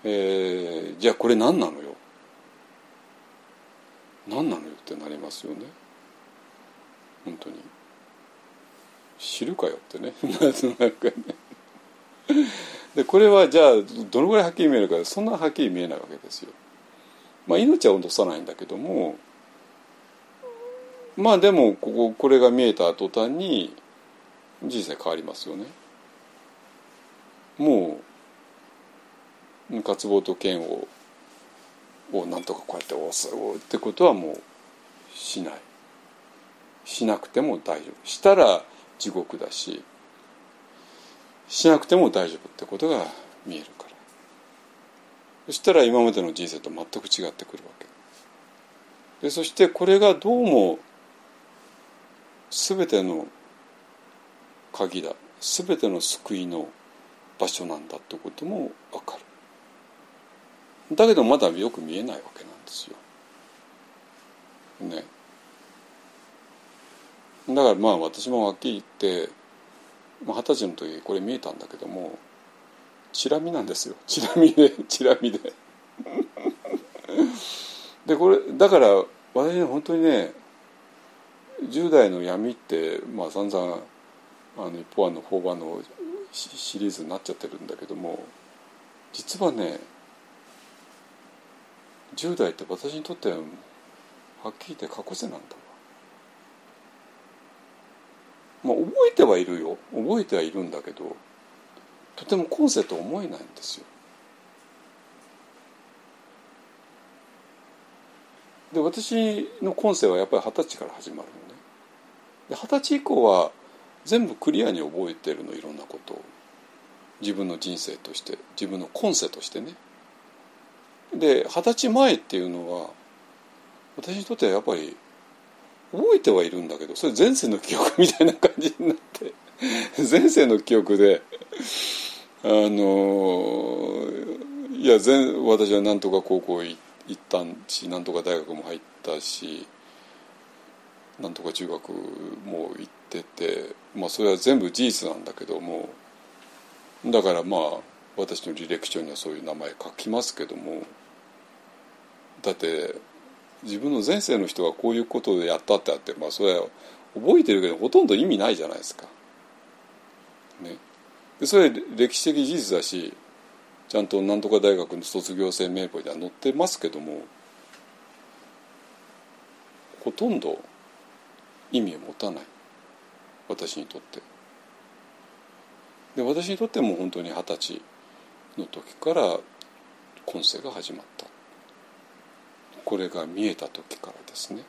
えー、じゃあこれ何なのよ？何なのよ？ってなりますよね。本当に。知るかよってね。なんかね。でこれはじゃあどのぐらいはっきり見えるか。そんなはっきり見えないわけですよ。まあ、命は落とさないんだけども。まあでもこここれが見えた途端に人生変わりますよね。もう渇望と嫌悪をなんとかこうやって押すってことはもうしない。しなくても大丈夫。したら地獄だししなくても大丈夫ってことが見えるから。そしたら今までの人生と全く違ってくるわけ。でそしてこれがどうも全ての鍵だ。全ての救いの場所なんだってことも分かる。だけどまだよく見えないわけなんですよ。ね。だからまあ私もはっきり言って二十歳の時これ見えたんだけどもチラ見なんですよ。チラ見でチラ見で。で これだから私ね本当にね10代の闇ってまあ散々あの一方案の法番のシリーズになっちゃってるんだけども実はね10代って私にとってははっきり言って過去世なんだまあ、覚えてはいるよ覚えてはいるんだけどとても今世と思えないんですよ。で私の今世はやっぱり二十歳から始まるのね。二十歳以降は全部クリアに覚えてるのいろんなことを自分の人生として自分の今世としてね。で二十歳前っていうのは私にとってはやっぱり覚えてはいるんだけどそれ前世の記憶みたいな感じになって 前世の記憶であのいや前私はなんとか高校行ったんしなんとか大学も入ったしなんとか中学も行っててまあそれは全部事実なんだけどもだからまあ私の履歴書にはそういう名前書きますけどもだって自分の前世の人がこういうことでやったってあってまあそれは覚えてるけどほとんど意味ないじゃないですか。ね、でそれ歴史的事実だしちゃんとなんとか大学の卒業生名簿には載ってますけどもほとんど意味を持たない私にとって。で私にとっても本当に二十歳の時から今世が始まった。これが見えた時からですね。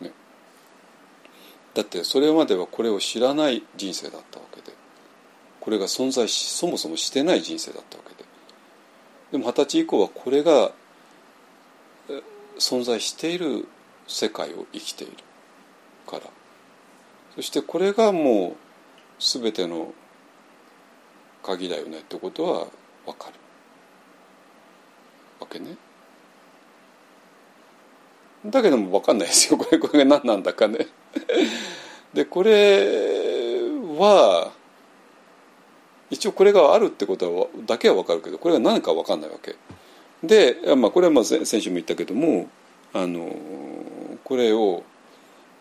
ねだってそれまではこれを知らない人生だったわけでこれが存在しそもそもしてない人生だったわけででも二十歳以降はこれが存在している世界を生きているからそしてこれがもう全ての鍵だよねってことは分かる。わけね。だけども分かんないですよ。これこれが何なんだかね。でこれは一応これがあるってことはだけは分かるけどこれが何か分かんないわけ。で、まあ、これはまあ先週も言ったけどもあのこれを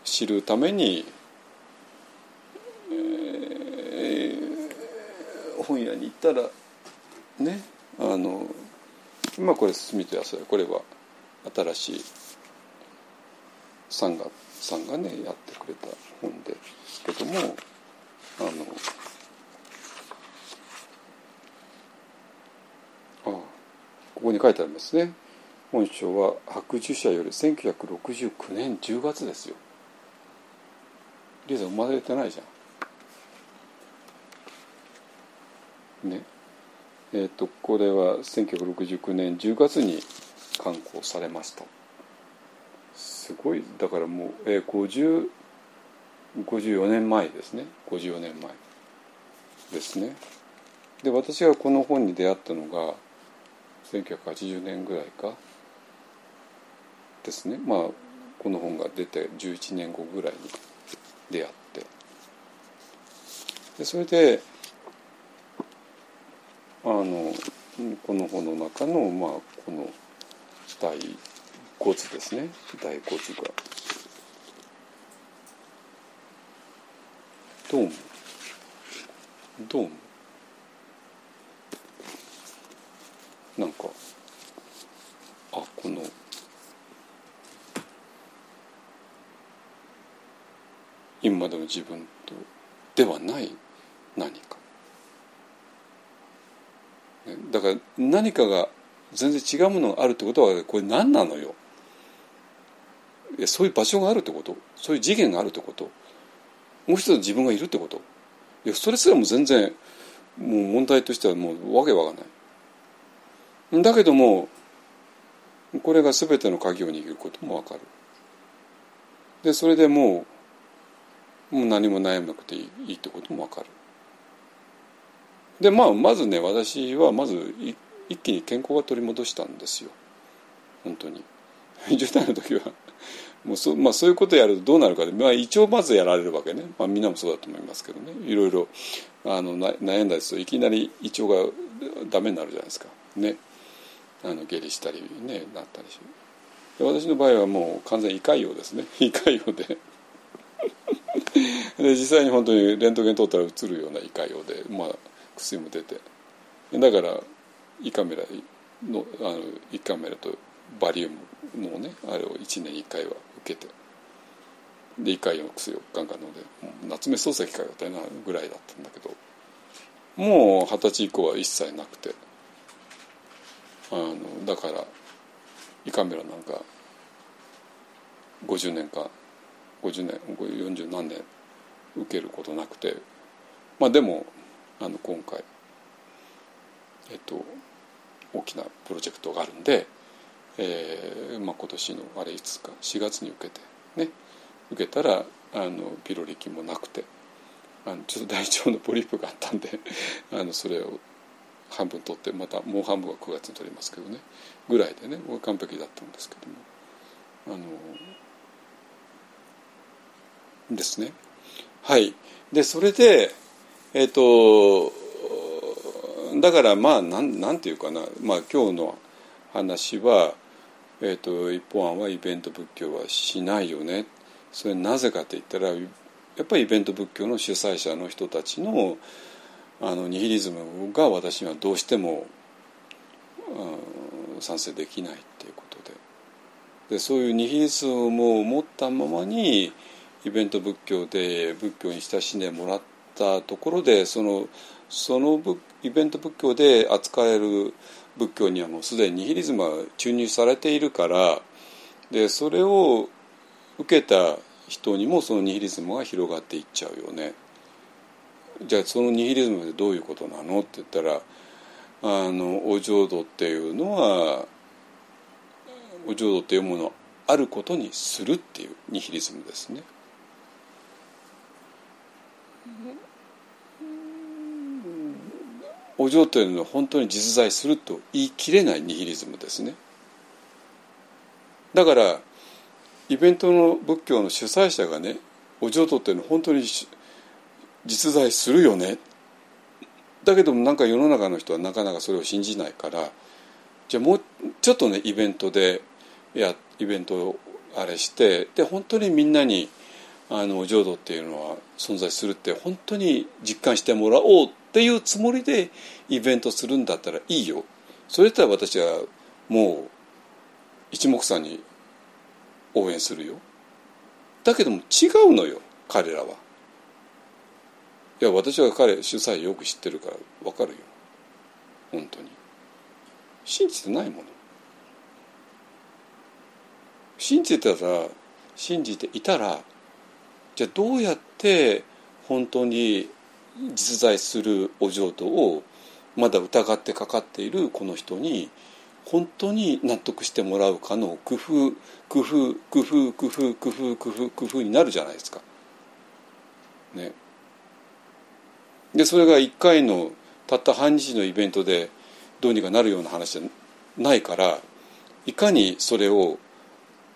知るために、えー、本屋に行ったらねあの今これ進みてやそれこれは新しいさんがさんがねやってくれた本ですけどもあのあここに書いてありますね。本書は白寿者より1969年10月ですよ。リエさん生まれてないじゃん。ね。えっ、ー、とこれは1969年10月に刊行されました。すごいだからもう、えー、50 54年前ですね。54年前ですね。で私がこの本に出会ったのが1980年ぐらいかですね。まあこの本が出て11年後ぐらいに出会って。でそれであのこの本の中のまあこの第5図ですね。第5図が。どう思うどう思うなんかあこの今までの自分とではない何か。だから何かが全然違うものがあるってことはこれ何なのよ？いやそういう場所があるってこと？そういう次元があるってこと？もう一つ自分がいるってこと？いやそれすらも全然もう問題としてはもうわけわかんない。だけどもこれが全ての鍵を握ることもわかる。でそれでもうもう何も悩まなくていいってこともわかる。でまあまずね私はまず一気に健康が取り戻したんですよ。本当に。10代の時は。もうそ,、まあ、そういうことやるとどうなるかで、まあ、一応まずやられるわけね、まあ、みんなもそうだと思いますけどね。いろいろあの悩んだりするといきなり胃腸がダメになるじゃないですか。ね。あの下痢したりねなったりし。で私の場合はもう完全胃潰瘍ですね。胃潰瘍で。で実際に本当にレントゲン取ったら映るような胃潰瘍で、まあ、薬も出て。だから胃カメラのあの胃カメラとバリウムのねあれを1年1回は受けて。で胃潰瘍の薬をガンガン飲んで夏目漱石かよったようなぐらいだったんだけど。もう二十歳以降は一切なくて。あのだから胃カメラなんか50年か50年40何年受けることなくて。まあでもあの今回えっと大きなプロジェクトがあるんでえーまあ、今年のあれいつか4月に受けてね受けたらあのピロリ菌もなくてあのちょっと大腸のポリープがあったんで あのそれを半分取ってまたもう半分は9月に取りますけどねぐらいでね完璧だったんですけどもあのですね。はい。でそれでえっ、とだからまあなんなんていうかな、まあ、今日の話はえーと、一方案はイベント仏教はしないよね。それなぜかって言ったらやっぱりイベント仏教の主催者の人たちのあのニヒリズムが私にはどうしても、うん、賛成できないっていうことで。でそういうニヒリズムを持ったままにイベント仏教で仏教に親しんでもらってたところでそのそのイベント仏教で扱える仏教にはもうすでにニヒリズムは注入されているからでそれを受けた人にもそのニヒリズムが広がっていっちゃうよね。じゃあそのニヒリズムってどういうことなのって言ったらあのお浄土っていうのはお浄土っていうものをあることにするっていうニヒリズムですね。お嬢というのは本当に実在すると言い切れないニヒリズムですね。だからイベントの仏教の主催者がねお浄土っていうのは本当に実在するよね。だけどもなんか世の中の人はなかなかそれを信じないからじゃあもうちょっとねイベントでやイベントをあれしてで本当にみんなにあの浄土っていうのは存在するって本当に実感してもらおうっていうつもりでイベントするんだったらいいよ。それだったら私はもう一目散に応援するよ。だけども違うのよ彼らは。いや私は彼主催よく知ってるから分かるよ。本当に。信じてないもの。信じてたら信じていたらじゃあどうやって本当に実在するお浄土をまだ疑ってかかっているこの人に本当に納得してもらうかの工夫工夫工夫工夫工夫工夫工夫になるじゃないですか。ね。でそれが1回のたった半日のイベントでどうにかなるような話じゃないからいかにそれを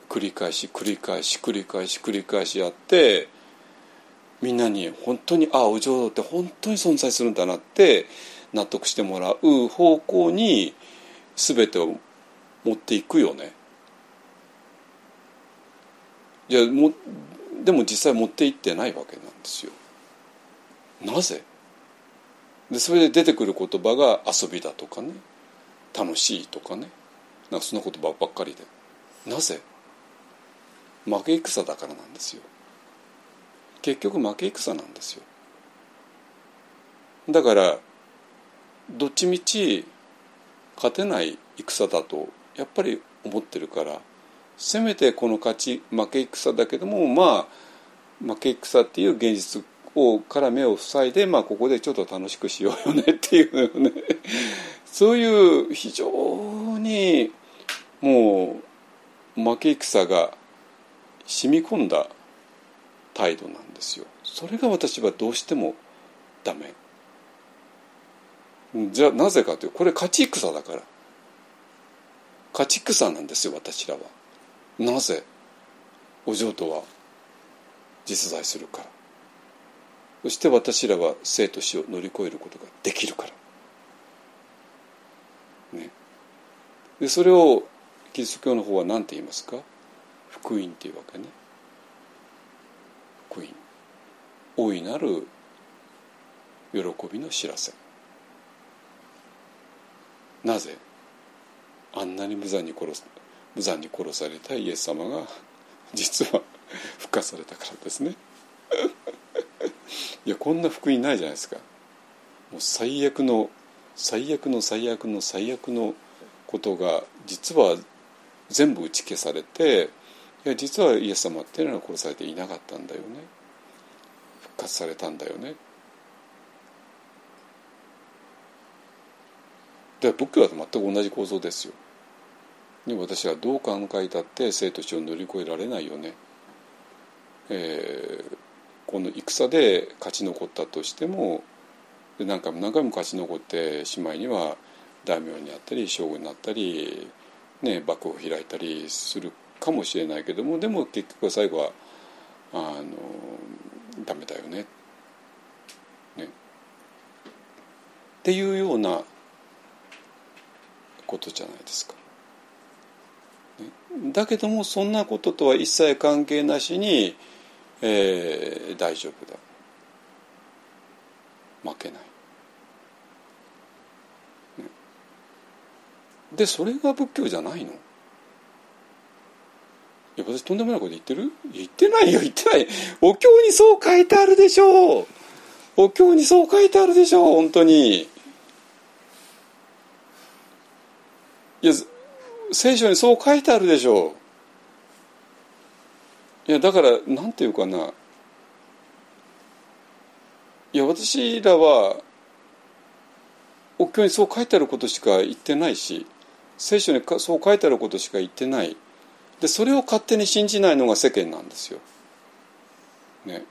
繰り返し繰り返し繰り返し繰り返しやってみんなに本当にああお浄土って本当に存在するんだなって納得してもらう方向に全てを持っていくよね。じゃもでも実際持っていってないわけなんですよ。なぜ？でそれで出てくる言葉が遊びだとかね。楽しいとかね。なんかそんな言葉ばっかりで。なぜ？負け戦だからなんですよ。結局負け戦なんですよ。だからどっちみち勝てない戦だとやっぱり思ってるからせめてこの勝ち負け戦だけどもまあ負け戦っていう現実をから目を塞いで、まあ、ここでちょっと楽しくしようよねっていうね。そういう非常にもう負け戦が染み込んだ態度なんですよ。それが私はどうしてもダメ。じゃあなぜかというこれ勝ち戦だから勝ち戦なんですよ私らは。なぜお嬢とは実在するからそして私らは生と死を乗り越えることができるから。ね、でそれをキリスト教の方は何て言いますか？福音っていうわけね。福音大いなる喜びの知らせ。なぜあんなに無残に殺す無残に殺されたイエス様が実は復活されたからですね。いやこんな福音ないじゃないですかもう最悪の最悪の最悪の最悪のことが実は全部打ち消されていや実はイエス様っていうのは殺されていなかったんだよね復活されたんだよねで仏教は全く同じ構造ですよ。に私はどう考えたって生と死を乗り越えられないよね。えー、この戦で勝ち残ったとしても何回も何回も勝ち残ってしまいには大名になったり将軍になったり、ね、幕府を開いたりするかもしれないけどもでも結局は最後はあのダメだよね。ね。っていうようなことじゃないですか。だけどもそんなこととは一切関係なしにえー、大丈夫だ。負けない、でそれが仏教じゃないの？いや私とんでもないこと言ってる？言ってないよ言ってない。お経にそう書いてあるでしょう。お経にそう書いてあるでしょう本当に。いや聖書にそう書いてあるでしょう。いやだからなんていうかな。いや私らはお経にそう書いてあることしか言ってないし聖書にそう書いてあることしか言ってない。でそれを勝手に信じないのが世間なんですよ。ね。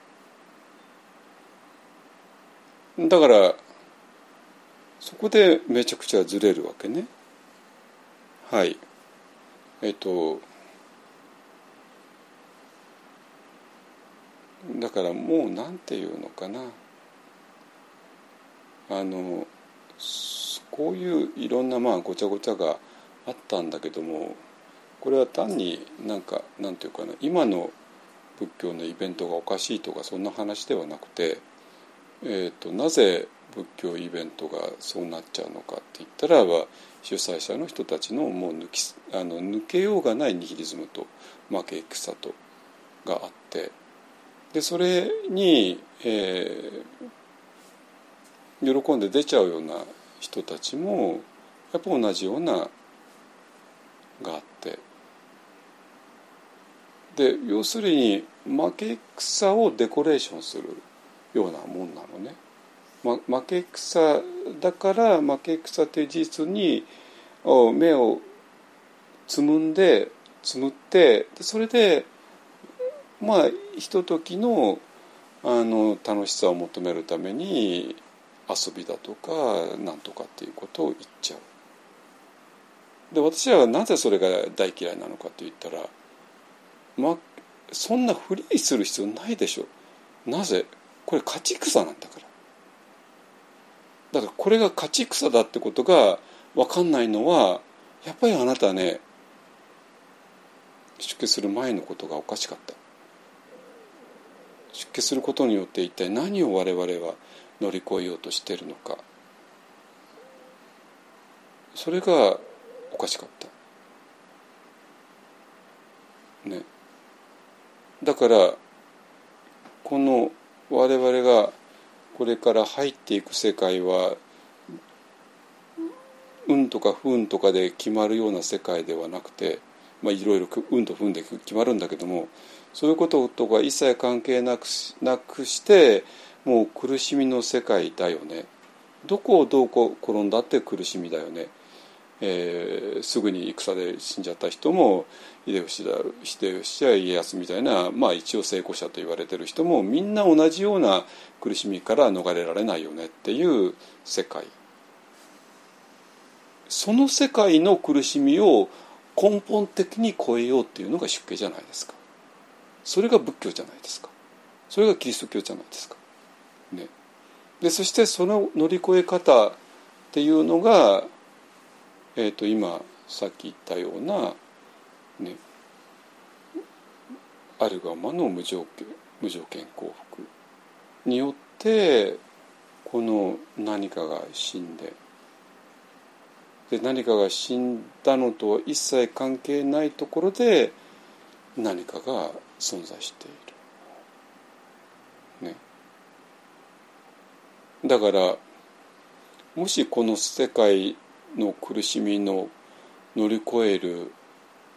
だからそこでめちゃくちゃずれるわけね。はい。えっとだからもう何て言うのかなあのこういういろんなまあごちゃごちゃがあったんだけどもこれは単になんかなんていうかな今の仏教のイベントがおかしいとかそんな話ではなくて、えーと、なぜ仏教イベントがそうなっちゃうのかって言ったらば主催者の人たちのもう抜きあの抜けようがないニヒリズムと負け戦とがあってでそれに、えー、喜んで出ちゃうような人たちもやっぱ同じようながあってで要するに負け草をデコレーションするようなもんなのね。ま、負け草だから負け草という事実に目をつむんでつむってそれでまあひとときのあの楽しさを求めるために遊びだとかなんとかっていうことを言っちゃう。で私はなぜそれが大嫌いなのかと言ったら、ま、そんなフリーする必要ないでしょ。なぜ？これ勝ち草なんだから。だからこれが勝ち草だってことが分かんないのはやっぱりあなたね出家する前のことがおかしかった。出家することによって一体何を我々は乗り越えようとしているのかそれがおかしかったねだからこの我々がこれから入っていく世界は運とか不運とかで決まるような世界ではなくてまあいろいろ運と不運で決まるんだけどもそういうこととか一切関係なくなくしてもう苦しみの世界だよね。どこをどう転んだって苦しみだよね、えー、すぐに戦で死んじゃった人も秀吉だ秀吉や家康みたいな、まあ、一応成功者と言われてる人もみんな同じような苦しみから逃れられないよねっていう世界その世界の苦しみを根本的に超えようっていうのが出家じゃないですか。それが仏教じゃないですかそれがキリスト教じゃないですか。ね、でそしてその乗り越え方っていうのが、えー、と今さっき言ったような、ね、あるがまの無条件無条件幸福によってこの何かが死んでで何かが死んだのとは一切関係ないところで何かが存在している。ね。だからもしこの世界の苦しみの乗り越える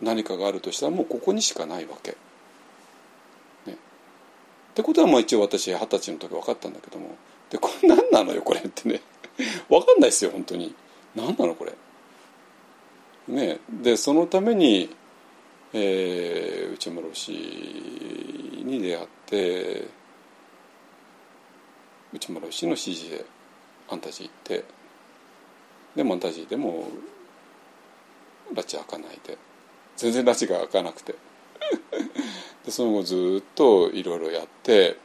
何かがあるとしたらもうここにしかないわけ。ね、ってことはまあ一応私二十歳の時分かったんだけども。でこれ何なのよこれってね。分かんないですよ本当に。何なのこれ。ね、でそのためにえー、内村氏に出会って内村氏の指示でファンタジー行って。でファンタジーでも拉致開かないで全然拉致が開かなくて でその後ずっといろいろやって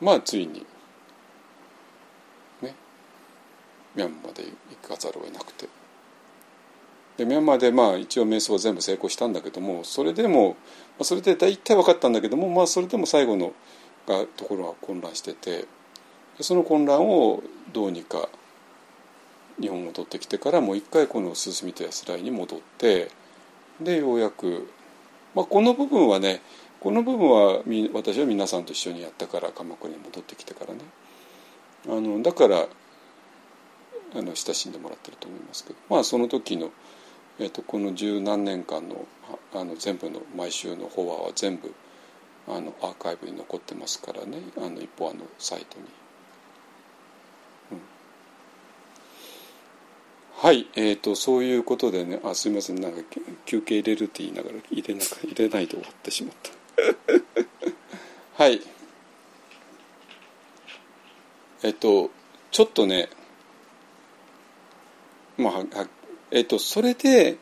まあついにねミャンマーで行かざるを得なくて。でミャンマーでまあ一応瞑想は全部成功したんだけどもそれでもそれで大体分かったんだけどもまあそれでも最後のがところは混乱しててその混乱をどうにか日本戻ってきてからもう一回この進みと安らいに戻ってでようやく、まあ、この部分はねこの部分は私は皆さんと一緒にやったから鎌倉に戻ってきてからね。あのだからあの親しんでもらってると思いますけど。まあその時のえーと、この十何年間のあの全部の毎週のフォアは全部あのアーカイブに残ってますからね。あの一方あのサイトに。うん、はい、えーと、そういうことでねあすみませんなんか休憩入れるって言いながら入れな入れないで終わってしまった。はいえっ、ー、とちょっとねまあはえっと、それで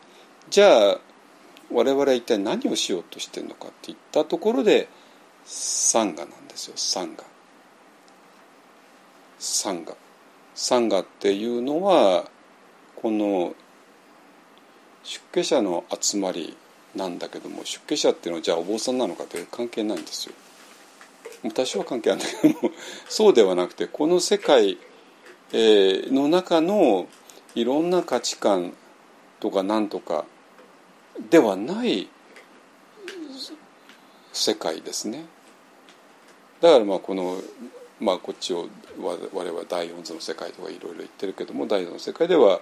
じゃあ我々は一体何をしようとしてるのかっていったところでサンガなんですよサンガ。サンガ。サンガっていうのはこの出家者の集まりなんだけども出家者っていうのはじゃあお坊さんなのかって関係ないんですよ。多少は関係あるんだけどもそうではなくてこの世界、の中のいろんな価値観とか何とかではない世界ですね。だからまあこの、まあ、こっちを我々は第四図の世界とかいろいろ言ってるけども第四図の世界では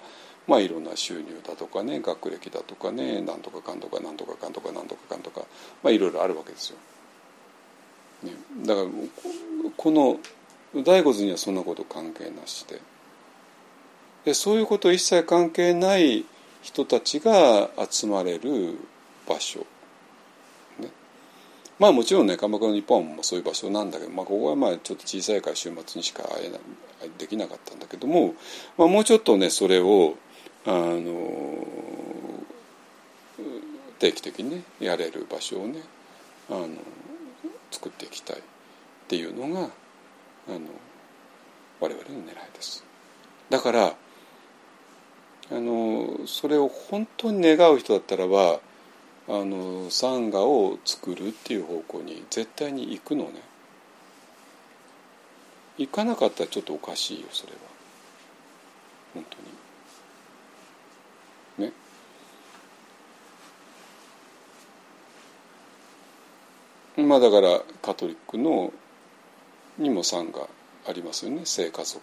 まあいろんな収入だとかね学歴だとかねなんとかかんとかなんとかかんとかなんとかかんとかまあいろいろあるわけですよ。ね、だからこの醍醐図にはそんなこと関係なしで。でそういうこと一切関係ない人たちが集まれる場所、ね、まあもちろんね鎌倉の日本もそういう場所なんだけど、まあ、ここはまあちょっと小さいから週末にしか会えないできなかったんだけども、まあ、もうちょっとねそれをあの定期的にねやれる場所をねあの作っていきたいっていうのがあの我々の狙いです。だからあのそれを本当に願う人だったらばあのサンガを作るっていう方向に絶対に行くのね。行かなかったらちょっとおかしいよそれは。本当に。まあだからカトリックのにも産がありますよね。聖家族。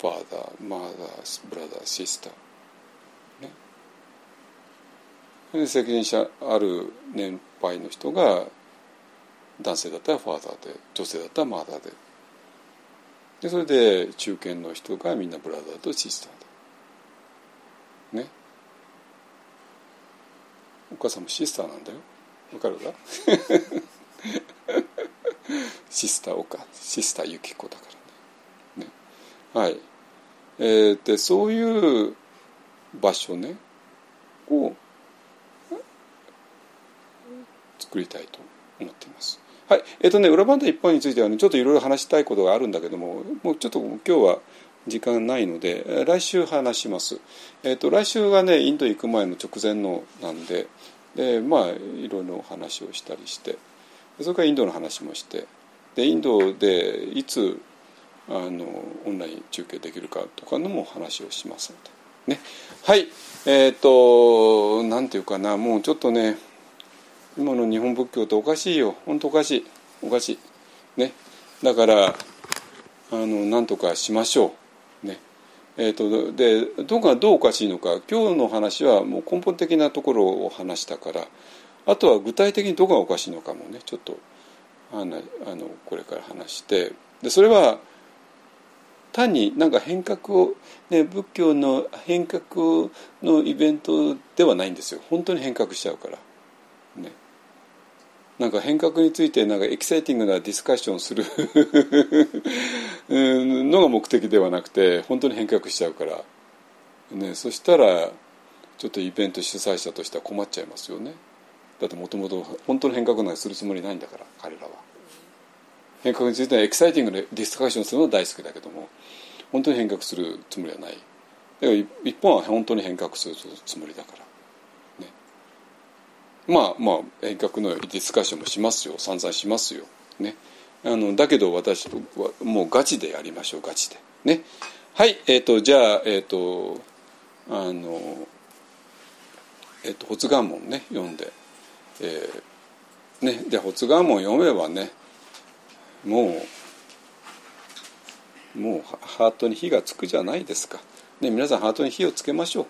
ファーダーマーダーブラダーシスター。ね。責任者ある年配の人が男性だったらファーダーで女性だったらマーダーで。でそれで中堅の人がみんなブラザーとシスターで。ね。お母さんもシスターなんだよ。わかるか シスター岡シスターユキコだからね。ね。はい。えー、でそういう場所ねを作りたいと思っています。はい。えっ、ー、とね裏番台一本についてはねちょっといろいろ話したいことがあるんだけどももうちょっと今日は時間ないので来週話します、えーと、来週がねインド行く前の直前のなんででまあいろいろ話をしたりしてそれからインドの話もしてでインドでいつあのオンライン中継できるかとかのも話をしますのでね。はい。えっ、ー、となんていうかな。もうちょっとね今の日本仏教っておかしいよ。本当おかしい。おかしい。ね。だからあのなんとかしましょう。えーと、でどこがどうおかしいのか今日の話はもう根本的なところを話したからあとは具体的にどこがおかしいのかもねちょっとあのこれから話してでそれは単になんか変革を、ね、仏教の変革のイベントではないんですよ本当に変革しちゃうから。ね、なんか変革についてなんかエキサイティングなディスカッションする のが目的ではなくて本当に変革しちゃうから、ね、そしたらちょっとイベント主催者としては困っちゃいますよね。だってもともと本当の変革なんかするつもりないんだから彼らは。変革についてはエキサイティングでディスカッションするのは大好きだけども本当に変革するつもりはない。だから一本は本当に変革するつもりだから。まあまあ変革のディスカッションもしますよ散々しますよ。ね、あのだけど私はもうガチでやりましょうガチで。ね、はいえ、ー、とじゃあえっ、ー、とあのえっ、ー、と発願文ね読んで、えー、ねで発願文読めばねもうもうハートに火がつくじゃないですか。ね皆さんハートに火をつけましょう。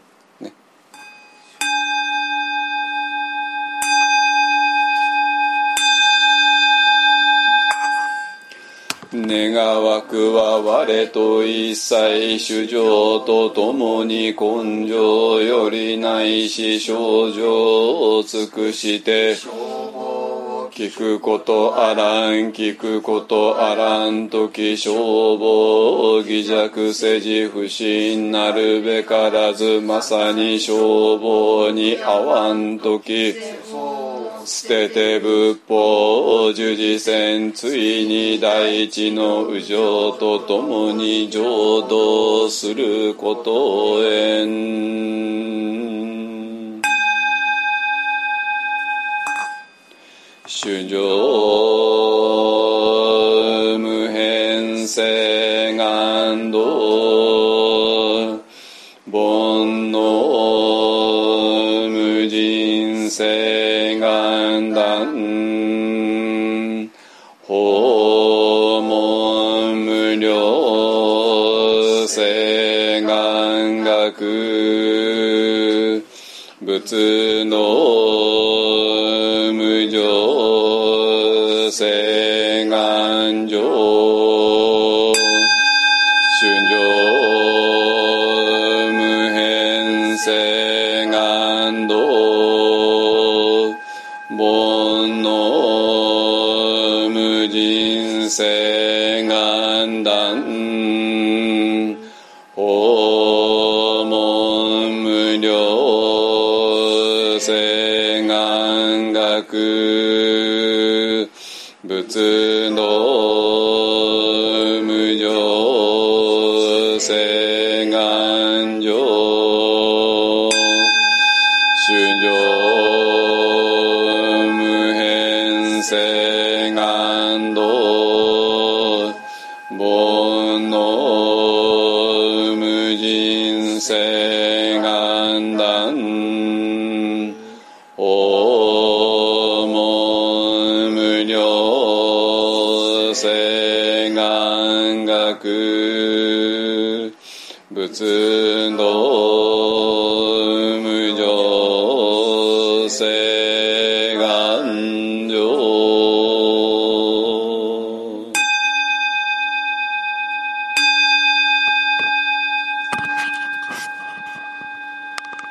願わくは我と一切主情とともに根性よりないし症状を尽くして聞くことあらん聞くことあらん時消防偽弱せじ不信なるべからずまさに消防に合わん時捨てて仏法を十字戦ついに大地の右上とともに浄土することへん。主上無変性。く仏の無常性。仏の仏